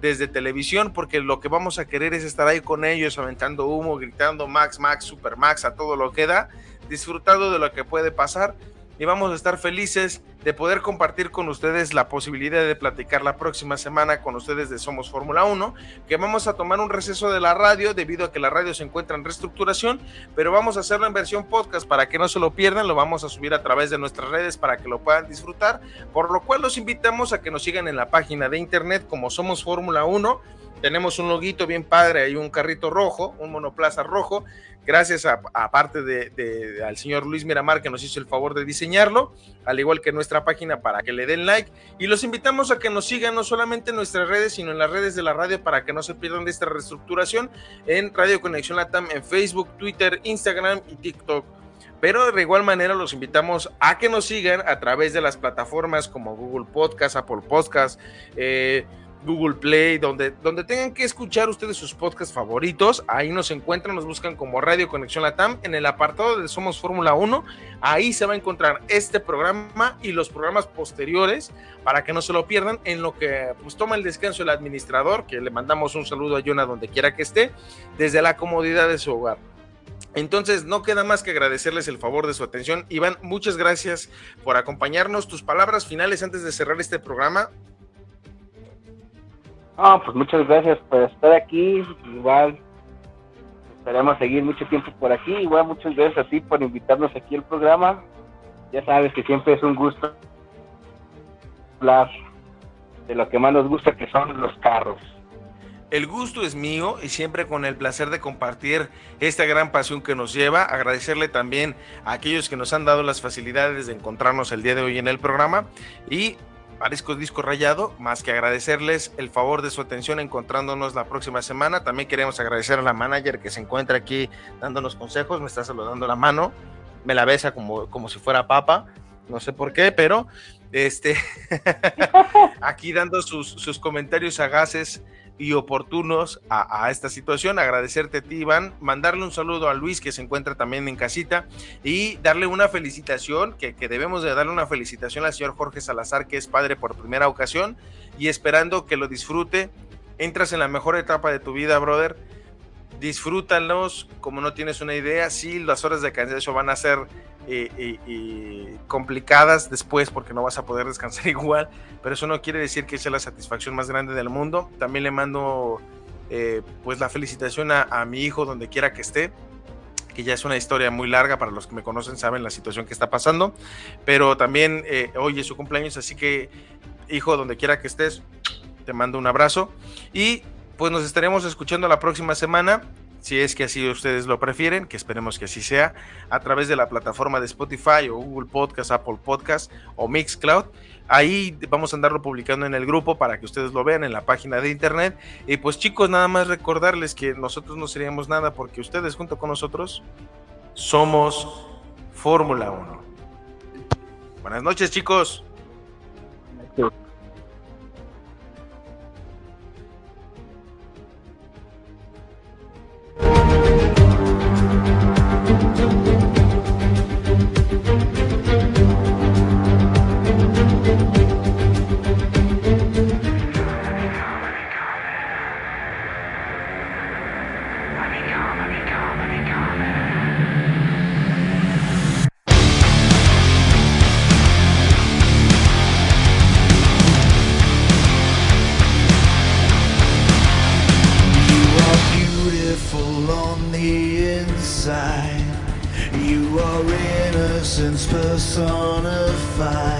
desde televisión, porque lo que vamos a querer es estar ahí con ellos, aventando humo, gritando Max, Max, Super Max, a todo lo que da, disfrutando de lo que puede pasar y vamos a estar felices de poder compartir con ustedes la posibilidad de platicar la próxima semana con ustedes de Somos Fórmula 1, que vamos a tomar un receso de la radio debido a que la radio se encuentra en reestructuración, pero vamos a hacerlo en versión podcast para que no se lo pierdan, lo vamos a subir a través de nuestras redes para que lo puedan disfrutar, por lo cual los invitamos a que nos sigan en la página de internet como Somos Fórmula 1 tenemos un loguito bien padre, hay un carrito rojo, un monoplaza rojo, gracias a, parte de, al señor Luis Miramar que nos hizo el favor de diseñarlo, al igual que nuestra página para que le den like y los invitamos a que nos sigan no solamente en nuestras redes, sino en las redes de la radio para que no se pierdan de esta reestructuración en Radio Conexión Latam en Facebook, Twitter, Instagram y TikTok. Pero de igual manera los invitamos a que nos sigan a través de las plataformas como Google Podcast, Apple Podcast, eh, Google Play, donde, donde tengan que escuchar ustedes sus podcasts favoritos. Ahí nos encuentran, nos buscan como Radio Conexión Latam en el apartado de Somos Fórmula 1. Ahí se va a encontrar este programa y los programas posteriores para que no se lo pierdan en lo que pues toma el descanso el administrador, que le mandamos un saludo a Jonah donde quiera que esté, desde la comodidad de su hogar. Entonces, no queda más que agradecerles el favor de su atención. Iván, muchas gracias por acompañarnos. Tus palabras finales antes de cerrar este programa. Ah, pues muchas gracias por estar aquí. Igual esperamos seguir mucho tiempo por aquí. Igual muchas gracias a ti por invitarnos aquí al programa. Ya sabes que siempre es un gusto hablar de lo que más nos gusta, que son los carros. El gusto es mío y siempre con el placer de compartir esta gran pasión que nos lleva. Agradecerle también a aquellos que nos han dado las facilidades de encontrarnos el día de hoy en el programa y Parezco Disco Rayado, más que agradecerles el favor de su atención encontrándonos la próxima semana. También queremos agradecer a la manager que se encuentra aquí dándonos consejos, me está saludando la mano, me la besa como, como si fuera papa, no sé por qué, pero este aquí dando sus, sus comentarios sagaces y oportunos a, esta situación. Agradecerte a ti, Iván, mandarle un saludo a Luis, que se encuentra también en casita, y darle una felicitación, que, que, debemos de darle una felicitación al señor Jorge Salazar, que es padre por primera ocasión, y esperando que lo disfrute. Entras en la mejor etapa de tu vida, brother. Disfrútalos como no tienes una idea. Sí, las horas de cansancio van a ser y, complicadas después porque no vas a poder descansar igual, pero eso no quiere decir que sea la satisfacción más grande del mundo. También le mando eh, pues la felicitación a, mi hijo donde quiera que esté, que ya es una historia muy larga para los que me conocen saben la situación que está pasando, pero también eh, hoy es su cumpleaños, así que hijo donde quiera que estés, te mando un abrazo y pues nos estaremos escuchando la próxima semana, si es que así ustedes lo prefieren, que esperemos que así sea, a través de la plataforma de Spotify o Google Podcast, Apple Podcast o Mixcloud. Ahí vamos a andarlo publicando en el grupo para que ustedes lo vean en la página de internet. Y pues chicos, nada más recordarles que nosotros no seríamos nada porque ustedes junto con nosotros somos Fórmula 1. Buenas noches chicos. You personified.